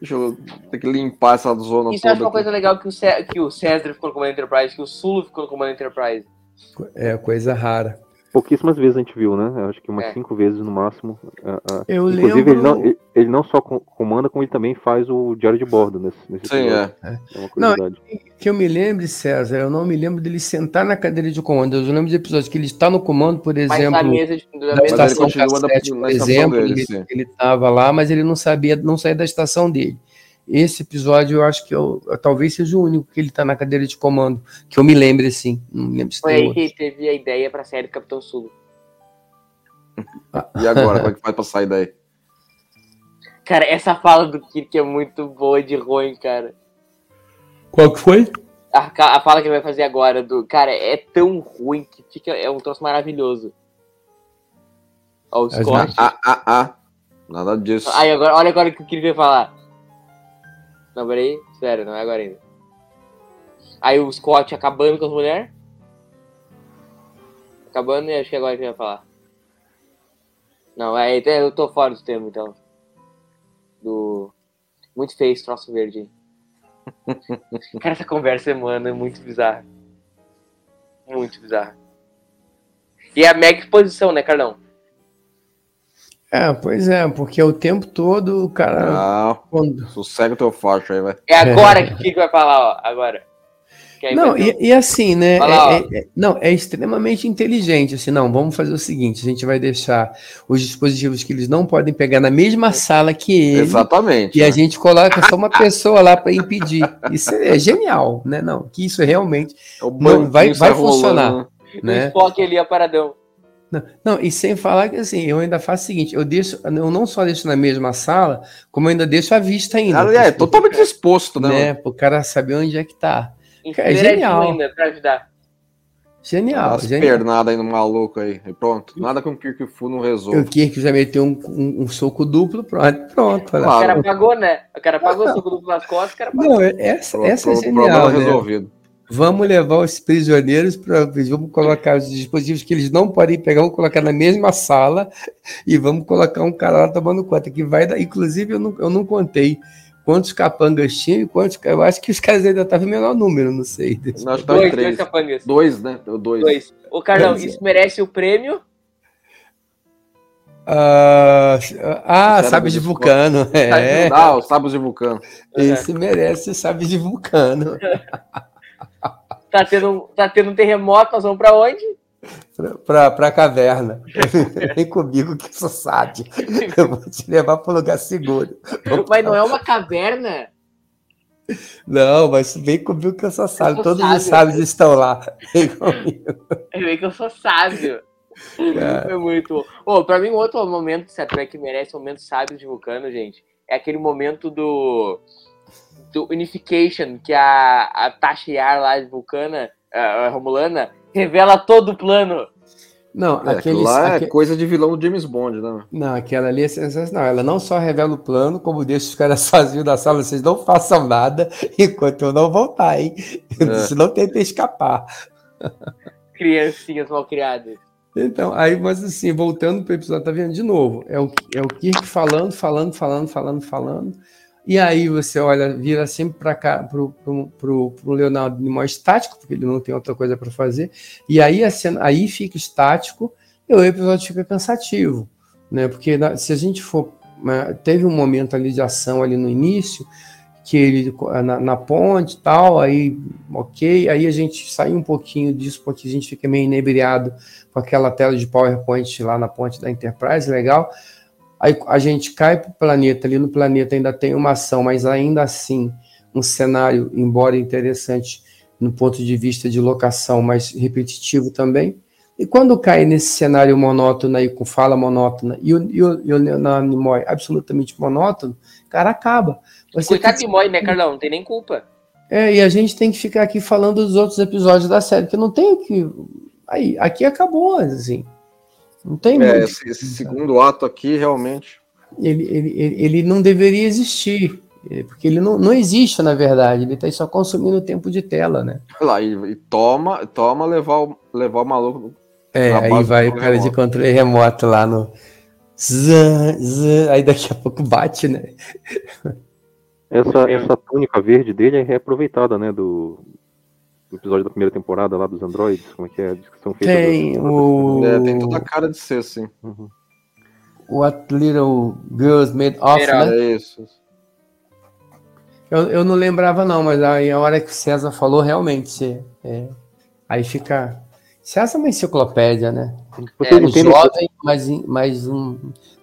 Deixa eu ter que limpar essa zona Isso eu acho toda. uma coisa legal que o, Cé- que o César ficou no comando Enterprise, que o Sulo ficou no comando Enterprise. É coisa rara. Pouquíssimas vezes a gente viu, né? Eu acho que umas É. cinco vezes no máximo. Ah, ah. Eu Inclusive, lembro. ele não, ele, ele não só co- comanda, como ele também faz o diário de bordo nesse, nesse Sim, episódio. é. É uma curiosidade. Que eu me lembre, César, eu não me lembro dele sentar na cadeira de comando. Eu lembro de episódios que ele está no comando, por Mas exemplo. na mesa de. Na da estação da- cassete, na por exemplo, dele, ele, sim. ele estava lá, mas ele não sabia, não saía da estação dele. Esse episódio eu acho que eu, talvez seja o único que ele está na cadeira de comando, que eu me lembre assim. Não me lembro se Foi tem aí outro. que ele teve a ideia pra série do Capitão Sulo. E agora, como é que faz pra sair daí? Cara, essa fala do Kirk é muito boa de ruim, cara. Qual que foi? A, a fala que ele vai fazer agora do. Cara, é tão ruim que fica. É um troço maravilhoso. Ó, o Scott. Ah, ah, ah. Nada disso. Aí agora, olha agora o que o Kirk vai falar. Não, peraí. Sério, não é agora ainda. Aí o Scott acabando com as mulheres. Acabando e acho que agora que vai falar. Não, é, então eu tô fora do termo, então. Do. Muito feio esse troço verde. Cara, essa conversa, mano, é muito bizarra. Muito bizarra. E a mega exposição, né, Carlão? É, pois é, porque o tempo todo o cara. Não, quando- sossega o teu facho aí, vai. É agora que o Kiko vai falar, ó. Agora. Não, e, e assim, né? Lá, é- é- é- não, é extremamente inteligente. Assim, não, vamos fazer o seguinte: a gente vai deixar os dispositivos que eles não podem pegar na mesma sala que ele. Exatamente. E a né? gente coloca só uma pessoa lá para impedir. Isso é genial, né? Não, que isso é realmente, É o não, vai- vai sai rolando, funcionar. né? o né? Spock ali, a paradão. Não, não, e sem falar que assim, eu ainda faço o seguinte, eu deixo, eu não só deixo na mesma sala, como eu ainda deixo a vista ainda. Ah, é, totalmente exposto, né? né, mano? pro cara saber onde é que tá. Cara, Enfileiradinho genial. ainda pra ajudar. Genial, As genial. pernadas aí no maluco aí. E pronto. Nada que um Kirk Fu não O resolve. Kirk já meteu um, um- um soco duplo, pronto, pronto. olha. O Claro. cara pagou, né? O cara pagou o soco duplo nas costas, o cara pagou. Não, essa, Pro- essa é genial, Problema né? resolvido. Vamos levar os prisioneiros para. Vamos colocar os dispositivos que eles não podem pegar, vamos colocar na mesma sala e vamos colocar um cara lá tomando conta. Que vai dar. Inclusive, eu não, eu não contei quantos capangas tinham e quantos. Eu acho que os caras ainda estavam em menor número, não sei. Nós tá Dois, três. dois capangas. Dois, né? Dois. Dois. Ô, Carlão, isso merece o prêmio? Ah, ah de vulcano. É, Ah, os sábios de vulcano. esse merece sabes de vulcano. Tá tendo, tá tendo um terremoto, nós vamos pra onde? Pra, pra caverna. Vem comigo que sou sábio. Eu vou te levar para um lugar seguro. Mas não é uma caverna? Não, mas vem comigo que eu sou sábio. Todos sábio. os sábios estão lá. Vem comigo. Bem que eu sou sábio. cara. É muito bom. Ô, pra mim, um outro momento que merece um momento sábio de Vulcano, gente, é aquele momento do, do Unification, que a, a Tasha Yar lá de Vulcana, a, a Romulana, revela todo o plano. Não, É, aqueles, lá é aque- coisa de vilão do James Bond, né? não, aquela ali é sensacional. Ela não só revela o plano, como deixa os caras sozinhos da sala. Vocês não façam nada enquanto eu não voltar, hein? É. Senão tentem escapar. Criancinhas mal criadas. Então, aí, mas assim, voltando para o episódio, tá vendo de novo? É o, é o Kirk falando, falando, falando, falando, falando. E aí você olha, vira sempre para cá, pro, pro Leonardo Nimoy estático, porque ele não tem outra coisa para fazer. E aí cena, aí fica estático e o episódio fica cansativo, né? Porque se a gente for, né, teve um momento ali de ação ali no início que ele na, na ponte e tal, aí ok, aí a gente sai um pouquinho disso porque a gente fica meio inebriado com aquela tela de PowerPoint lá na ponte da Enterprise, legal. Aí a gente cai para o planeta, ali no planeta ainda tem uma ação, mas ainda assim, um cenário, embora interessante no ponto de vista de locação, mas repetitivo também. E quando cai nesse cenário monótono aí, com fala monótona, e o, e o, e o Leonardo Nimoy absolutamente monótono, cara, acaba. Você Coitado tem- de Moy, né, Carlão? Não tem nem culpa. é, e a gente tem que ficar aqui falando dos outros episódios da série, que não tem o que. Aí, aqui acabou, assim. Não tem É, muito. esse, esse segundo ato aqui, realmente. Ele, ele, ele, ele não deveria existir. é, Porque ele não, não existe, na verdade. Ele está só consumindo tempo de tela, né? Olha lá, e, e toma, toma levar, o, levar o maluco. É, aí vai o cara de controle remoto lá no. Zan, zan, aí daqui a pouco bate, né? Essa, essa túnica verde dele é reaproveitada, né? Do episódio da primeira temporada lá dos androides. Como é que é? Diz que são feitas Tem das- o. É, tem toda a cara de ser assim. Uhum. What Little Girls Made Of, Era- né? É isso. Eu, eu não lembrava, não, mas aí a hora que o César falou, realmente. é, aí fica. César é uma enciclopédia, né? Vocês É, Um jovem, mas, mas um,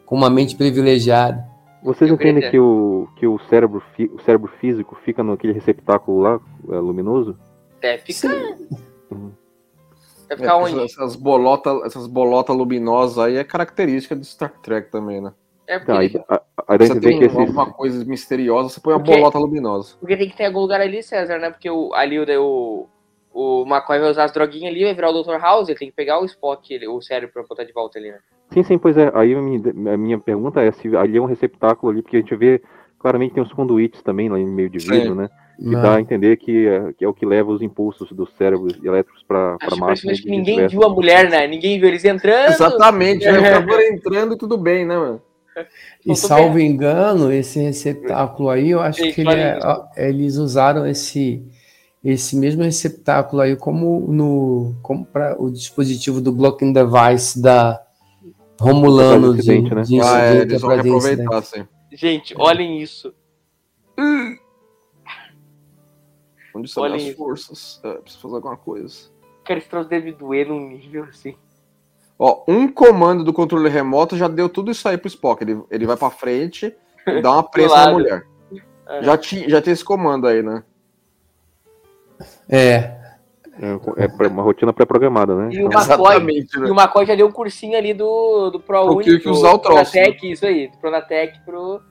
com uma mente privilegiada. vocês Eu entendem que, o, que o, cérebro, fi- o cérebro físico fica naquele receptáculo lá, é, luminoso? Deve ficar. Deve ficar É, onde? essas bolotas essas bolota luminosas aí é característica de Star Trek também, né? É porque, Tá, aí, ele- a, a Você tem que alguma coisa misteriosa, você põe quê? bolota luminosa. porque tem que ter algum lugar ali, César, né? Porque o, ali o, o, o McCoy vai usar as droguinhas ali, vai virar o Dr. House, ele tem que pegar o Spock, ele- o cérebro pra botar de volta ali, né? Sim, sim, pois é. Aí a minha, a minha pergunta é se ali é um receptáculo ali, porque a gente vê claramente tem uns conduítes também lá em meio de Sim. vidro, né? Que dá a entender que é, que é o que leva os impulsos dos cérebros elétricos para Acho máquina. impressionante e que ninguém vice-versa. viu a mulher, né? Ninguém viu eles entrando. Exatamente, É. né? O favor entrando e tudo bem, né, mano? E Faltou salvo engano, esse receptáculo aí, eu acho Sim, que ele é- eles usaram esse, esse mesmo receptáculo aí como no como para o dispositivo do blocking device da Romulano de, né? de Ah, é, incidente eles vão de incidente. reaproveitar, assim. Gente, olhem isso. Onde estão Olha as forças? É, preciso fazer alguma coisa. Cara, esse troço deve doer num nível assim. Ó, um comando do controle remoto já deu tudo isso aí pro Spock. Ele, ele vai pra frente e dá uma prensa na mulher. É. Já, ti, já tem esse comando aí, né? É, É, é uma rotina pré-programada, né? E o McCoy, Exatamente, né? e o McCoy já deu um cursinho ali do, do Pro ProUni, Kirk pro, usar o troço, Pronatec, isso aí, do Pronatec pro...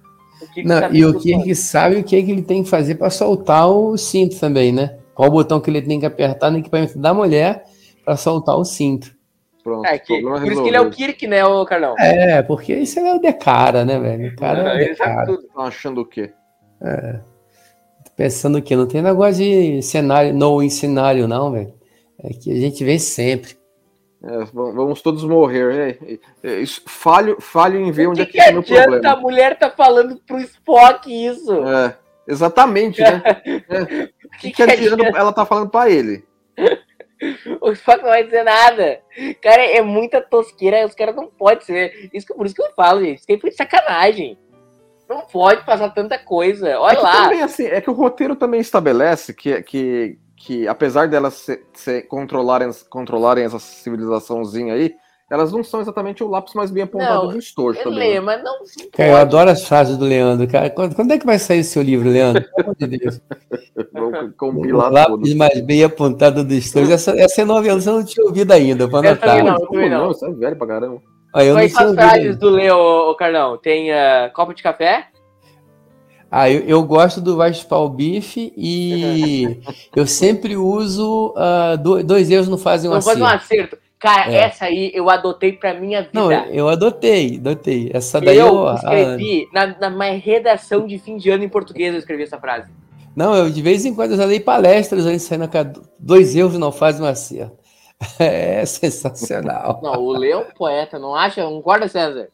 Kirk não, saber e o tudo. Kirk sabe o que, é que ele tem que fazer para soltar o cinto também, né? Qual o botão que ele tem que apertar no equipamento da mulher para soltar o cinto. Pronto, É, que, por isso que ele é o. Kirk, né, ô Carlão? É, porque isso é o de cara, né, velho? O cara é o ele sabe cara. tudo. Estão achando o quê? Pensando que não tem negócio de cenário, no cenário, não, velho. É que a gente vê sempre. É, vamos todos morrer. É, é, falho, falho em ver onde é que, que é o problema. A mulher tá falando pro Spock isso. É, exatamente, né? é. que, que, que adianta ela tá falando para ele? o Spock não vai dizer nada. Cara, é muita tosqueira, os caras não podem ser. Isso, por isso que eu falo, gente. Isso aí foi sacanagem. Não pode passar tanta coisa. Olha é lá. Também, assim, é que o roteiro também estabelece que, que, que apesar delas se, se controlarem, controlarem essa civilizaçãozinha aí, elas não são exatamente o lápis mais bem apontado não, do estojo também. Né? Mas não cara, eu adoro as frases do Leandro, cara. Quando, quando é que vai sair seu livro, Leandro? Pelo amor de Deus. Vamos compilar o lápis mais bem apontado do estojo. Essa, essa é novela, você não tinha ouvido ainda, para anotar. Não, não, não. Você é velho pra caramba. Ah, eu Quais as frases do Leo, Carlão? Tem uh, copo de café? Ah, eu, eu gosto do o Bife e eu sempre uso uh, dois erros não fazem um não acerto. Não faz um acerto. Cara, é. essa aí eu adotei pra minha vida. Não, eu adotei, adotei. Essa daí eu, eu escrevi ah, na, na minha redação de fim de ano em português, eu escrevi essa frase. Não, eu de vez em quando eu já dei palestras aí saindo dois erros não fazem um acerto. É sensacional. Não, o Leão é poeta, não acha? Não concorda, César?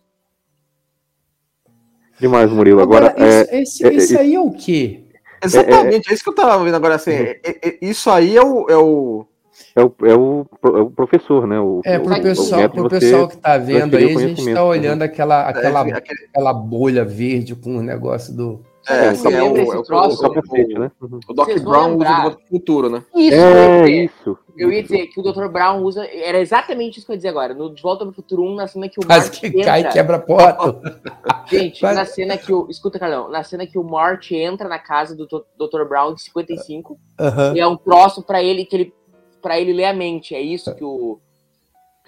Demais, Murilo. Agora, agora é, esse, é, esse aí é o quê? Exatamente, é, é, isso que eu tava vendo agora. Assim, é, é, isso aí é o. É o... É o, é, o, é o professor, né? O, é, pro pessoal, pro pessoal que está vendo aí, a gente está olhando né? aquela, aquela, aquela bolha verde com o negócio do, é, é, é, o, é o, troço, o, o, né? o Doc Brown usa do futuro, né? Isso, é, isso. Eu ia dizer que o Dr. Brown usa. Era exatamente isso que eu ia dizer agora. No De Volta para o Futuro 1, na cena que o March. que entra... cai e quebra a porta. Gente, Mas... na cena que o. Escuta, Carlão. Na cena que o March entra na casa do Dr. Brown em 55, uh -huh. é um troço para ele que ele. para ele ler a mente. É isso que o.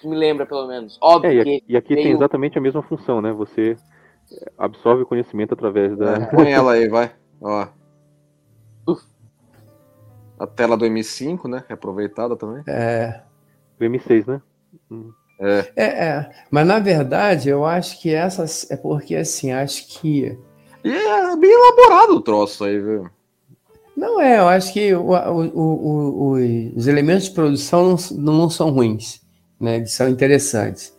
Que me lembra, pelo menos. Óbvio. É, e aqui, e aqui tem exatamente a mesma função, né? Você absorve o conhecimento através da. É, põe ela aí, vai. Ó. A tela do M5, né? Reaproveitada também. É. O M6, né? Hum. É. é. é, Mas na verdade, eu acho que essas. É porque assim, acho que. E é bem elaborado o troço aí, viu? Não é, eu acho que o, o, o, os elementos de produção não, não são ruins, né? Eles são interessantes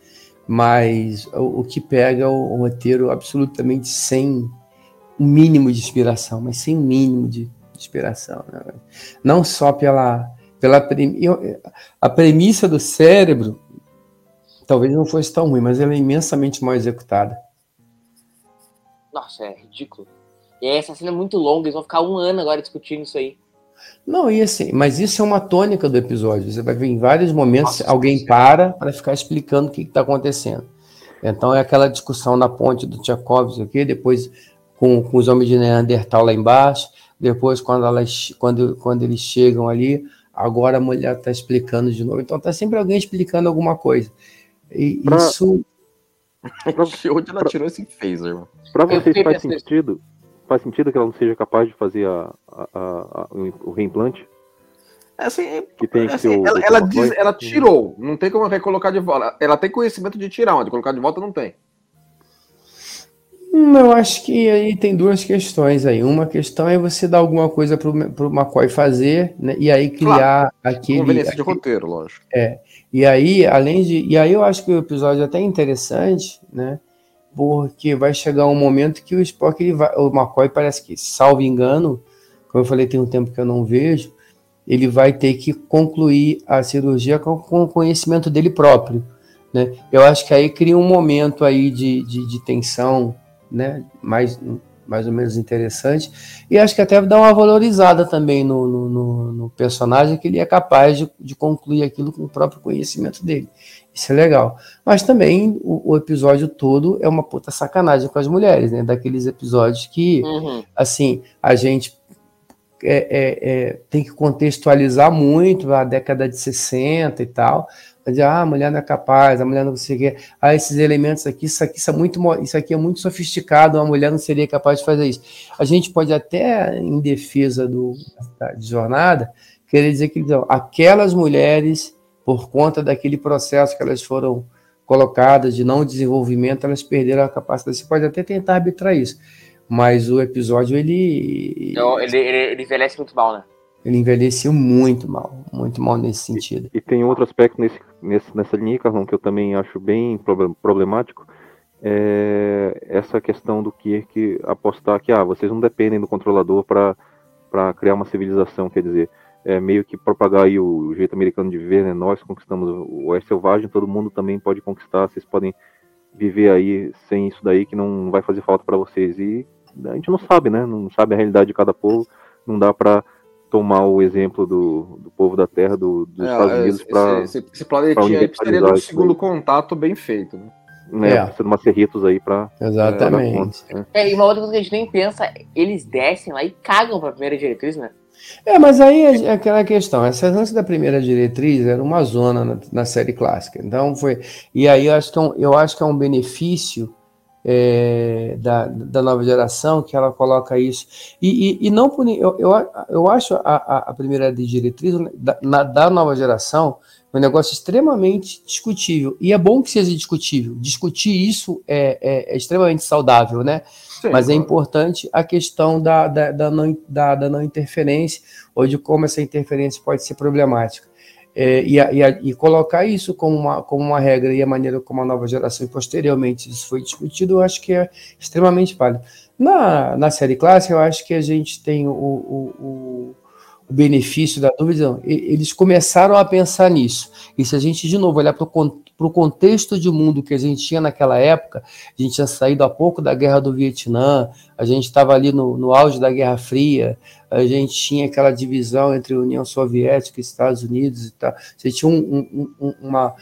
mas o, o que pega o, o, roteiro absolutamente sem um mínimo de inspiração, mas sem um mínimo de, inspiração. Né? Não só pela, pela a premissa do cérebro talvez não fosse tão ruim, mas ela é imensamente mal executada. Nossa, é ridículo. E essa cena é muito longa, eles vão ficar um ano agora discutindo isso aí. Não, e assim, mas isso é uma tônica do episódio. Você vai ver em vários momentos Nossa, alguém para para ficar explicando o que está acontecendo. Então é aquela discussão na ponte do Tchaikovsky aqui, depois com, com os homens de Neandertal lá embaixo, depois quando, elas, quando, quando eles chegam ali, agora a mulher está explicando de novo. Então está sempre alguém explicando alguma coisa. E pra... isso. Onde ela tirou esse phaser, irmão? Para vocês faz sentido faz sentido que ela não seja capaz de fazer a, a, a, o reimplante? É assim, que tem que assim, ela, ela, diz, ela tirou, não tem como recolocar de volta. Ela tem conhecimento de tirar, mas de colocar de volta não tem. Eu acho que aí tem duas questões aí. Uma questão é você dar alguma coisa para o McCoy fazer, né? E aí criar claro, aquele. Conveniência aquele, de roteiro, lógico. É. E aí, além de. E aí eu acho que o episódio é até interessante, né? Porque vai chegar um momento que o Spock, ele vai, o McCoy parece que, salvo engano, como eu falei, tem um tempo que eu não vejo, ele vai ter que concluir a cirurgia com, com o conhecimento dele próprio, né? Eu acho que aí cria um momento aí de, de, de tensão, né? Mais, mais ou menos interessante, e acho que até dá uma valorizada também no, no, no, no personagem, que ele é capaz de, de concluir aquilo com o próprio conhecimento dele. Isso é legal. Mas também o, o, episódio todo é uma puta sacanagem com as mulheres, né? Daqueles episódios que, uhum. assim, a gente é, é, é, tem que contextualizar muito a década de 60 e tal. Dizer, ah, a mulher não é capaz, a mulher não consegue. Ah, esses elementos aqui, isso aqui, isso, é muito, isso aqui é muito sofisticado, uma mulher não seria capaz de fazer isso. A gente pode até, em defesa do, da de jornada, querer dizer que então, aquelas mulheres por conta daquele processo que elas foram colocadas de não desenvolvimento, elas perderam a capacidade. Você pode até tentar arbitrar isso, mas o episódio ele, Então, ele, ele, ele envelhece muito mal, né? ele envelheceu muito mal, muito mal nesse sentido. E tem outro aspecto nesse, nesse, nessa linha, Carlão, que eu também acho bem proble- problemático, é essa questão do Kirk apostar que ah, vocês não dependem do controlador para criar uma civilização, quer dizer, é meio que propagar aí o jeito americano de viver, né? Nós conquistamos o oeste selvagem, todo mundo também pode conquistar, vocês podem viver aí sem isso daí que não vai fazer falta para vocês. E a gente não sabe, né? Não sabe a realidade de cada povo, não dá para tomar o exemplo do, do povo da Terra, do, dos Estados É, Unidos, esse, para esse, esse planetinha aí precisaria de um segundo aí. contato bem feito. Né? né, É. precisa de uma Cerritos aí para Exatamente. É, e uma outra coisa que a gente nem pensa, eles descem lá e cagam pra primeira diretriz, né? É, mas aí é é aquela questão. Essa lance da primeira diretriz era uma zona na, na série clássica. Então foi. E aí eu acho que é um, eu acho que é um benefício é, da, da nova geração que ela coloca isso. E, e, e não por. Eu, eu, eu acho a, a, a primeira diretriz da, na- da nova geração um negócio extremamente discutível. E é bom que seja discutível. Discutir isso é, é- é extremamente saudável, né? Sim, Mas é importante a questão da, da, da, não, da, da não interferência, ou de como essa interferência pode ser problemática. É, e, a- e, a- e colocar isso como uma, como uma regra e a maneira como a nova geração e posteriormente isso foi discutido, eu acho que é extremamente válido. Na, na série clássica, eu acho que a gente tem o, o, o, o benefício da dúvida. Eles começaram a pensar nisso. E se a gente, de novo, olhar para o contexto de mundo que a gente tinha naquela época, a gente tinha saído há pouco da guerra do Vietnã, a gente estava ali no, no auge da Guerra Fria, a gente tinha aquela divisão entre União Soviética e Estados Unidos e tal. Você tinha um- um- um- uma.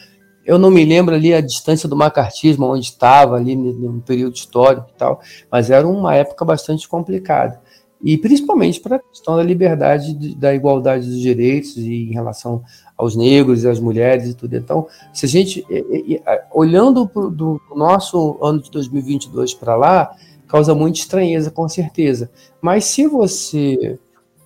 Eu não me lembro ali a distância do macartismo, onde estava ali no, no período histórico e tal, mas era uma época bastante complicada. E principalmente para a questão da liberdade, de- da igualdade dos direitos e em relação aos negros e às mulheres e tudo. Então, se a gente, olhando pro, do nosso ano de 2022 para lá, causa muita estranheza, com certeza. Mas se você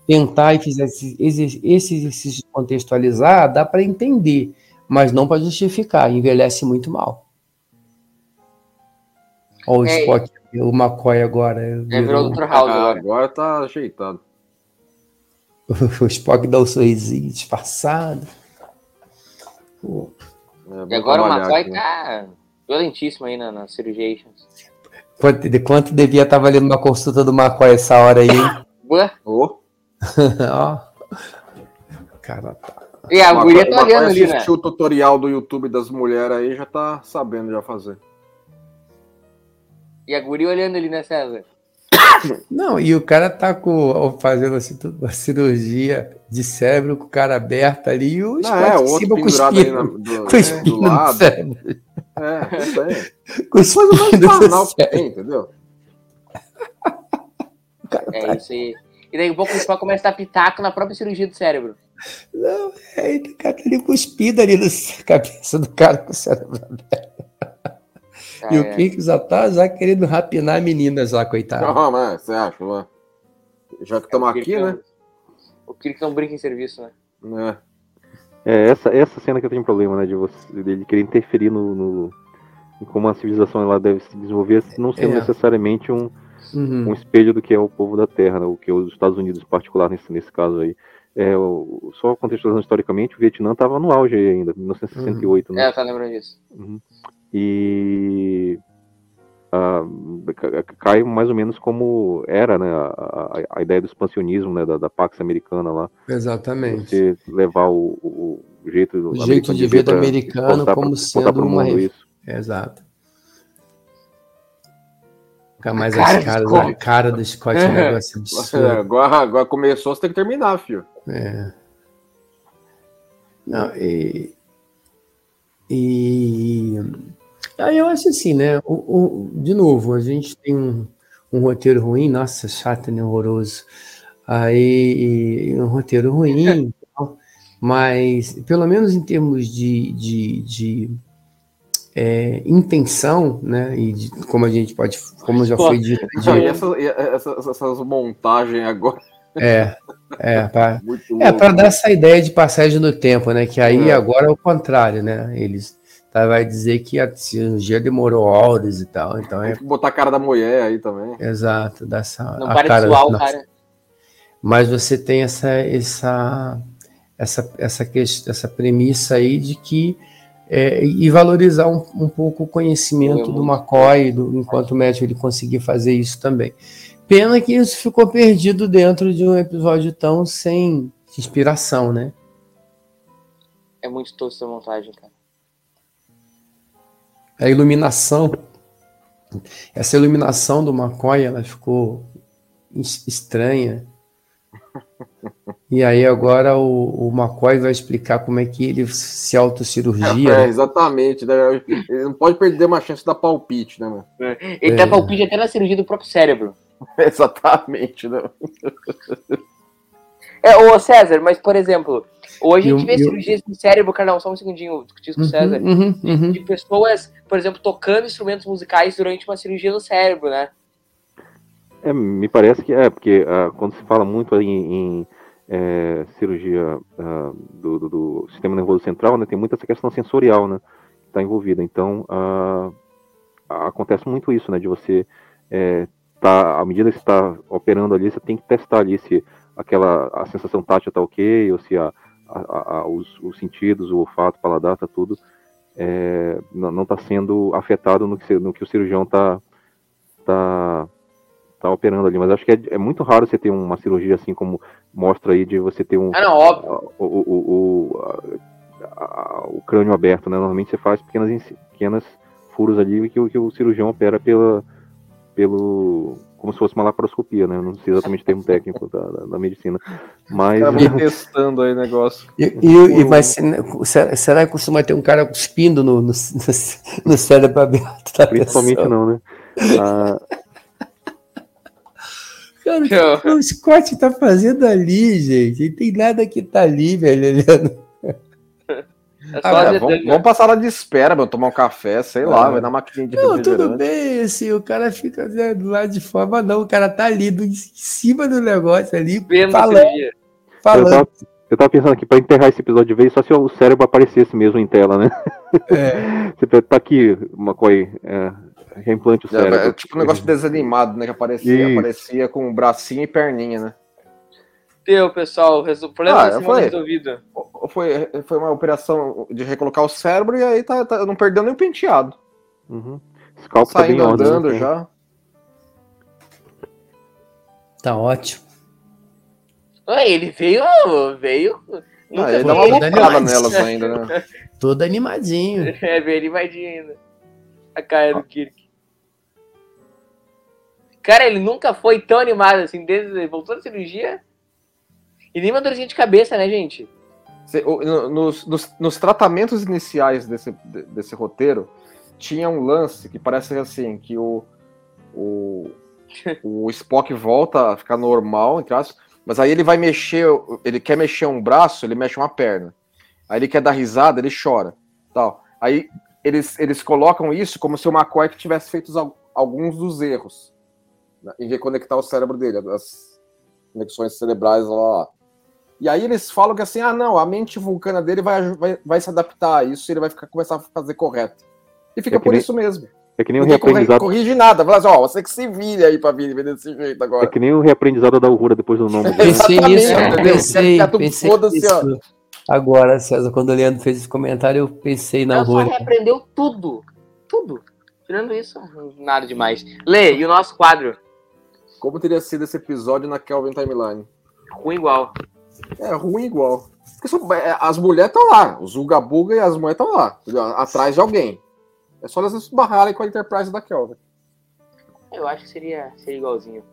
tentar e fizer esse exercício de contextualizar, dá para entender, mas não para justificar, envelhece muito mal. Olha o É, Spock, o McCoy agora. É, virou o Dr. House Ah, agora. agora tá ajeitado. O Spock dá um sorrisinho disfarçado. Pô, É, E agora o McCoy aqui. tá violentíssimo aí na, na Cirurgiations. Quanto, de quanto devia estar valendo uma consulta do McCoy essa hora aí? Ué? Ô, Ó. Cara, tá. E a guria tá olhando ali, né? assistiu o tutorial do YouTube das mulheres aí, já tá sabendo já fazer. E a guria olhando ali, né, César? Não, e o cara tá com, fazendo assim, tudo- uma cirurgia de cérebro com o cara aberto ali e o Não, é, o outro cima pendurado aí na, do, cuspindo do no lado. cérebro. É, isso aí. Cuspindo Mas o tem, entendeu? É isso aí. E daí um pouco o Spock começa a dar pitaco na própria cirurgia do cérebro. Não, é, o cara tá ali cuspindo ali na cabeça do cara com o cérebro aberto. E o é. Kirk já tá já querendo rapinar meninas lá, coitado. Não, mas você acha, lá? Já que estamos O aqui, Kirk né? O Kirk não brinca em serviço, né? É. É, essa, essa cena que eu tenho problema, né? De você, dele querer interferir no, no- em como a civilização ela deve se desenvolver, não sendo É. necessariamente um, Uhum. um espelho do que é o povo da Terra, né? o que é os Estados Unidos em particular nesse, nesse caso aí. É, o, só contextualizando historicamente, o Vietnã estava no auge aí ainda, 1968, né? É, tava lembrando disso. Uhum. E ca- cai mais ou menos como era né, a, a- ideia do expansionismo né, da, da Pax americana lá. Exatamente. Você levar o, o- o jeito, O jeito de pra americano como pra- sendo uma isso. Exato. Fica mais cara as caras, a cara do Scott é um negócio É, absurdo. agora, agora começou, você tem que terminar, filho. É. Não, e, e aí eu acho assim, né? O, o- de novo, a gente tem um, um roteiro ruim, nossa, chato, né? Horroroso. Aí um roteiro ruim, tal, mas pelo menos em termos de, de, de, é, intenção, né? E de, como a gente pode, como já foi dito, E de, essas, e essas, essas montagens agora, é, é, muito É, para dar essa ideia de passagem no tempo, né? Que aí É. agora é o contrário, né? Eles tá, vai dizer que a cirurgia demorou horas e tal. Então é Tem que botar a cara da mulher aí também. exato, dessa Não a para de cara, suar o nossa. cara. Mas você tem essa essa essa essa, essa premissa aí de que é, e valorizar um, um pouco o conhecimento do McCoy, do, enquanto médico ele conseguir fazer isso também. Pena que isso ficou perdido dentro de um episódio tão sem inspiração, né? É muito tosco essa montagem, cara. A iluminação, essa iluminação do McCoy, ela ficou es- estranha. E aí agora o, o McCoy vai explicar como é que ele se autocirurgia. É, né? exatamente. né? Ele não pode perder uma chance da palpite, né, mano? Ele dá palpite até na cirurgia do próprio cérebro. Exatamente, né? É, ô César, mas por exemplo, hoje E a gente vê e o- cirurgias no cérebro, Carlão, só um segundinho, discutir com o César, Uhum, uhum, uhum. de pessoas, por exemplo, tocando instrumentos musicais durante uma cirurgia no cérebro, né? É, me parece que é, porque ah, quando se fala muito em, em, é, cirurgia ah, do, do- do sistema nervoso central, né, tem muita essa questão sensorial, né, que está envolvida. Então, ah, acontece muito isso, né, de você é, tá, à medida que você está operando ali, você tem que testar ali se aquela a sensação tátil está ok, ou se a, a- a- os, os sentidos, o olfato, o paladar, tá tudo é, não está sendo afetado no que, no que o cirurgião está tá, tá operando ali. Mas acho que é, é muito raro você ter uma cirurgia assim como mostra aí de você ter um Ah, não, óbvio. o, o, o, o crânio aberto, né? Normalmente você faz pequenas, pequenas furos ali que, o- que o cirurgião opera pela, pelo como se fosse uma laparoscopia, né? Não sei exatamente o termo técnico da, da, da medicina, mas vamos testando aí o negócio. E, e- e- mas se- será, será que costuma ter um cara cuspindo no, no, no, no cérebro aberto? da principalmente pessoa? não, né? Ah, Cara, o que o Scott tá fazendo ali, gente? Não tem nada que tá ali, velho. É Ah, vamos, vamos passar lá de espera, meu, tomar um café, sei lá, Ah. vai na maquininha de Não, tudo bem, assim, o cara fica né, do lado de fora, mas não, o cara tá ali do, em cima do negócio ali, Vendo falando, cirurgia. eu, falando. tava, eu tava pensando aqui, para enterrar esse episódio de vez, só se o cérebro aparecesse mesmo em tela, né? É, Você tá aqui, McCoy, é, reimplante o É, cérebro. é tipo um negócio desanimado, né? Que aparecia, aparecia com bracinho e perninha, né? Deu, pessoal, resu- o problema Ah, foi. resolvido. Foi, foi uma operação de recolocar o cérebro e aí tá, tá- não perdeu nem o penteado. Uhum. Tá Saindo ordem, andando né? já. tá ótimo. Ah, ele veio, veio. Nunca Ah, ele dá uma loucada nelas ainda, né? Todo animadinho. É, bem animadinho ainda. A cara do Kirk. Cara, ele nunca foi tão animado assim, desde voltou da cirurgia. E nem uma dorzinha de cabeça, né, gente? Nos, nos- nos tratamentos iniciais desse, de- desse roteiro, tinha um lance que parece assim, que o, o, o Spock volta a ficar normal, entre aspas, mas aí ele vai mexer, ele quer mexer um braço, ele mexe uma perna. Aí ele quer dar risada, ele chora. Tal. Aí eles, eles colocam isso como se o McCoy tivesse feito alguns dos erros né, em reconectar o cérebro dele, as conexões cerebrais lá, lá. E aí eles falam que assim, ah, não, a mente vulcana dele vai, vai, vai se adaptar a isso e ele vai ficar, começar a fazer correto. E fica É por nem- isso mesmo. É que nem o corri- reaprendizado. corrige nada. Fala assim, ó, você que se vire aí pra vir desse jeito É agora. que nem o reaprendizado da Uhura depois do nome. Pensei nisso, pensei, foda-se, ó. nisso. Agora, César, quando o Leandro fez esse comentário, eu pensei na Ela só rua. reaprendeu tudo. Tudo. Tirando isso, nada demais. Lê, e o nosso quadro? Como teria sido esse episódio na Kelvin Timeline? Ruim igual. É ruim igual. São- é, as mulheres estão lá. Os Uga Buga e as mulheres estão lá. entendeu? Atrás de alguém. É só elas se barrarem com a Enterprise da Kelvin. Eu acho que seria, seria igualzinho.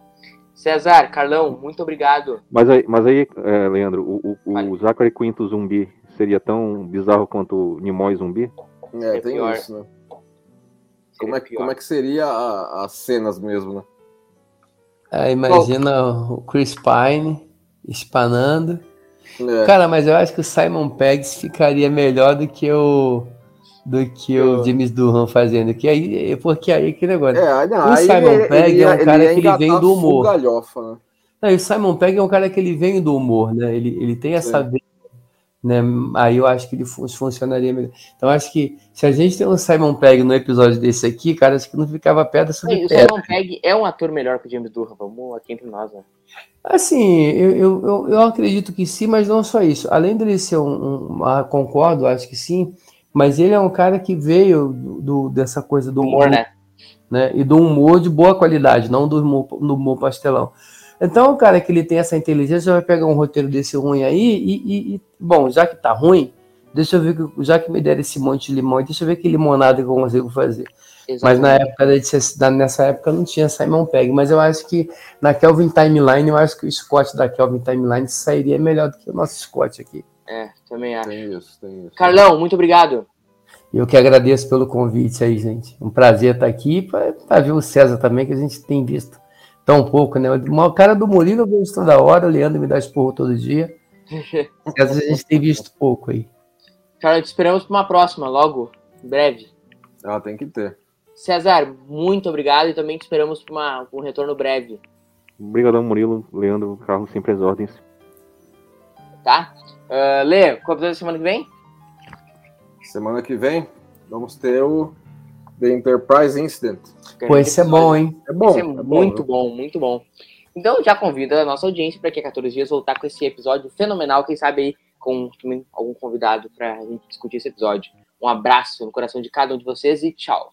César, Carlão, muito obrigado. Mas aí, mas aí é, Leandro, o, o, Vale. o Zachary Quinto zumbi seria tão bizarro quanto o Nimoy zumbi? É, É tem pior. isso, né? Como é, pior. como é que seria a- as cenas mesmo, né? Ah, imagina o Chris Pine espanando. É. Cara, mas eu acho que o Simon Peggs ficaria melhor do que o do que o Eu- James Durham fazendo. Que aí, porque aí que negócio. É, não, O Simon ele- Pegg ele é um ia- cara que ele vem do humor. né? Não, e o Simon Pegg é um cara que ele vem do humor, né? Ele, ele tem essa veia né? Aí eu acho que ele fun funcionaria melhor. Então acho que se a gente tem um Simon Pegg no episódio desse aqui, cara, acho que não ficava pedra sobre O pedra. Simon Pegg é um ator melhor que o James Durham, vamos aqui entre nós, né? Assim, eu, eu, eu, acredito que sim, mas não só isso. Além dele ser um, um ah, concordo, acho que sim, mas ele é um cara que veio do, do- dessa coisa do Humor, né? né? E do humor de boa qualidade, não do humor, do humor pastelão. Então, o cara que ele tem essa inteligência vai pegar um roteiro desse ruim aí e, e- e- bom, já que tá ruim, deixa eu ver, que- já que me deram esse monte de limão, deixa eu ver que limonada que eu consigo fazer. Mas na época nessa época não tinha Simon Pegg, mas eu acho que na Kelvin Timeline, eu acho que o Scott da Kelvin Timeline sairia melhor do que o nosso Scott aqui. É, também acho. Tem isso, tem isso. Carlão, muito obrigado. Eu que agradeço pelo convite aí, gente. Um prazer estar aqui para ver o César também, que a gente tem visto tão pouco, né? O cara do Murilo eu vejo toda hora, o Leandro me dá esporro todo dia. César a gente tem visto pouco aí. Carlão, te esperamos para uma próxima, logo, em breve. Ah, tem que ter. César, muito obrigado e também te esperamos para uma- um retorno breve, Obrigadão, Murilo, Leandro, Carlos, sempre às ordens. tá? Uh, Lê, qual episódio da semana que vem? Semana que vem vamos ter o The Enterprise Incident. Pô, esse é bom, hein? É bom. É bom, muito viu? bom, muito bom. Então já convida a nossa audiência para que a 14 dias voltar com esse episódio fenomenal, quem sabe aí com algum convidado para a gente discutir esse episódio. Um abraço no coração de cada um de vocês e tchau.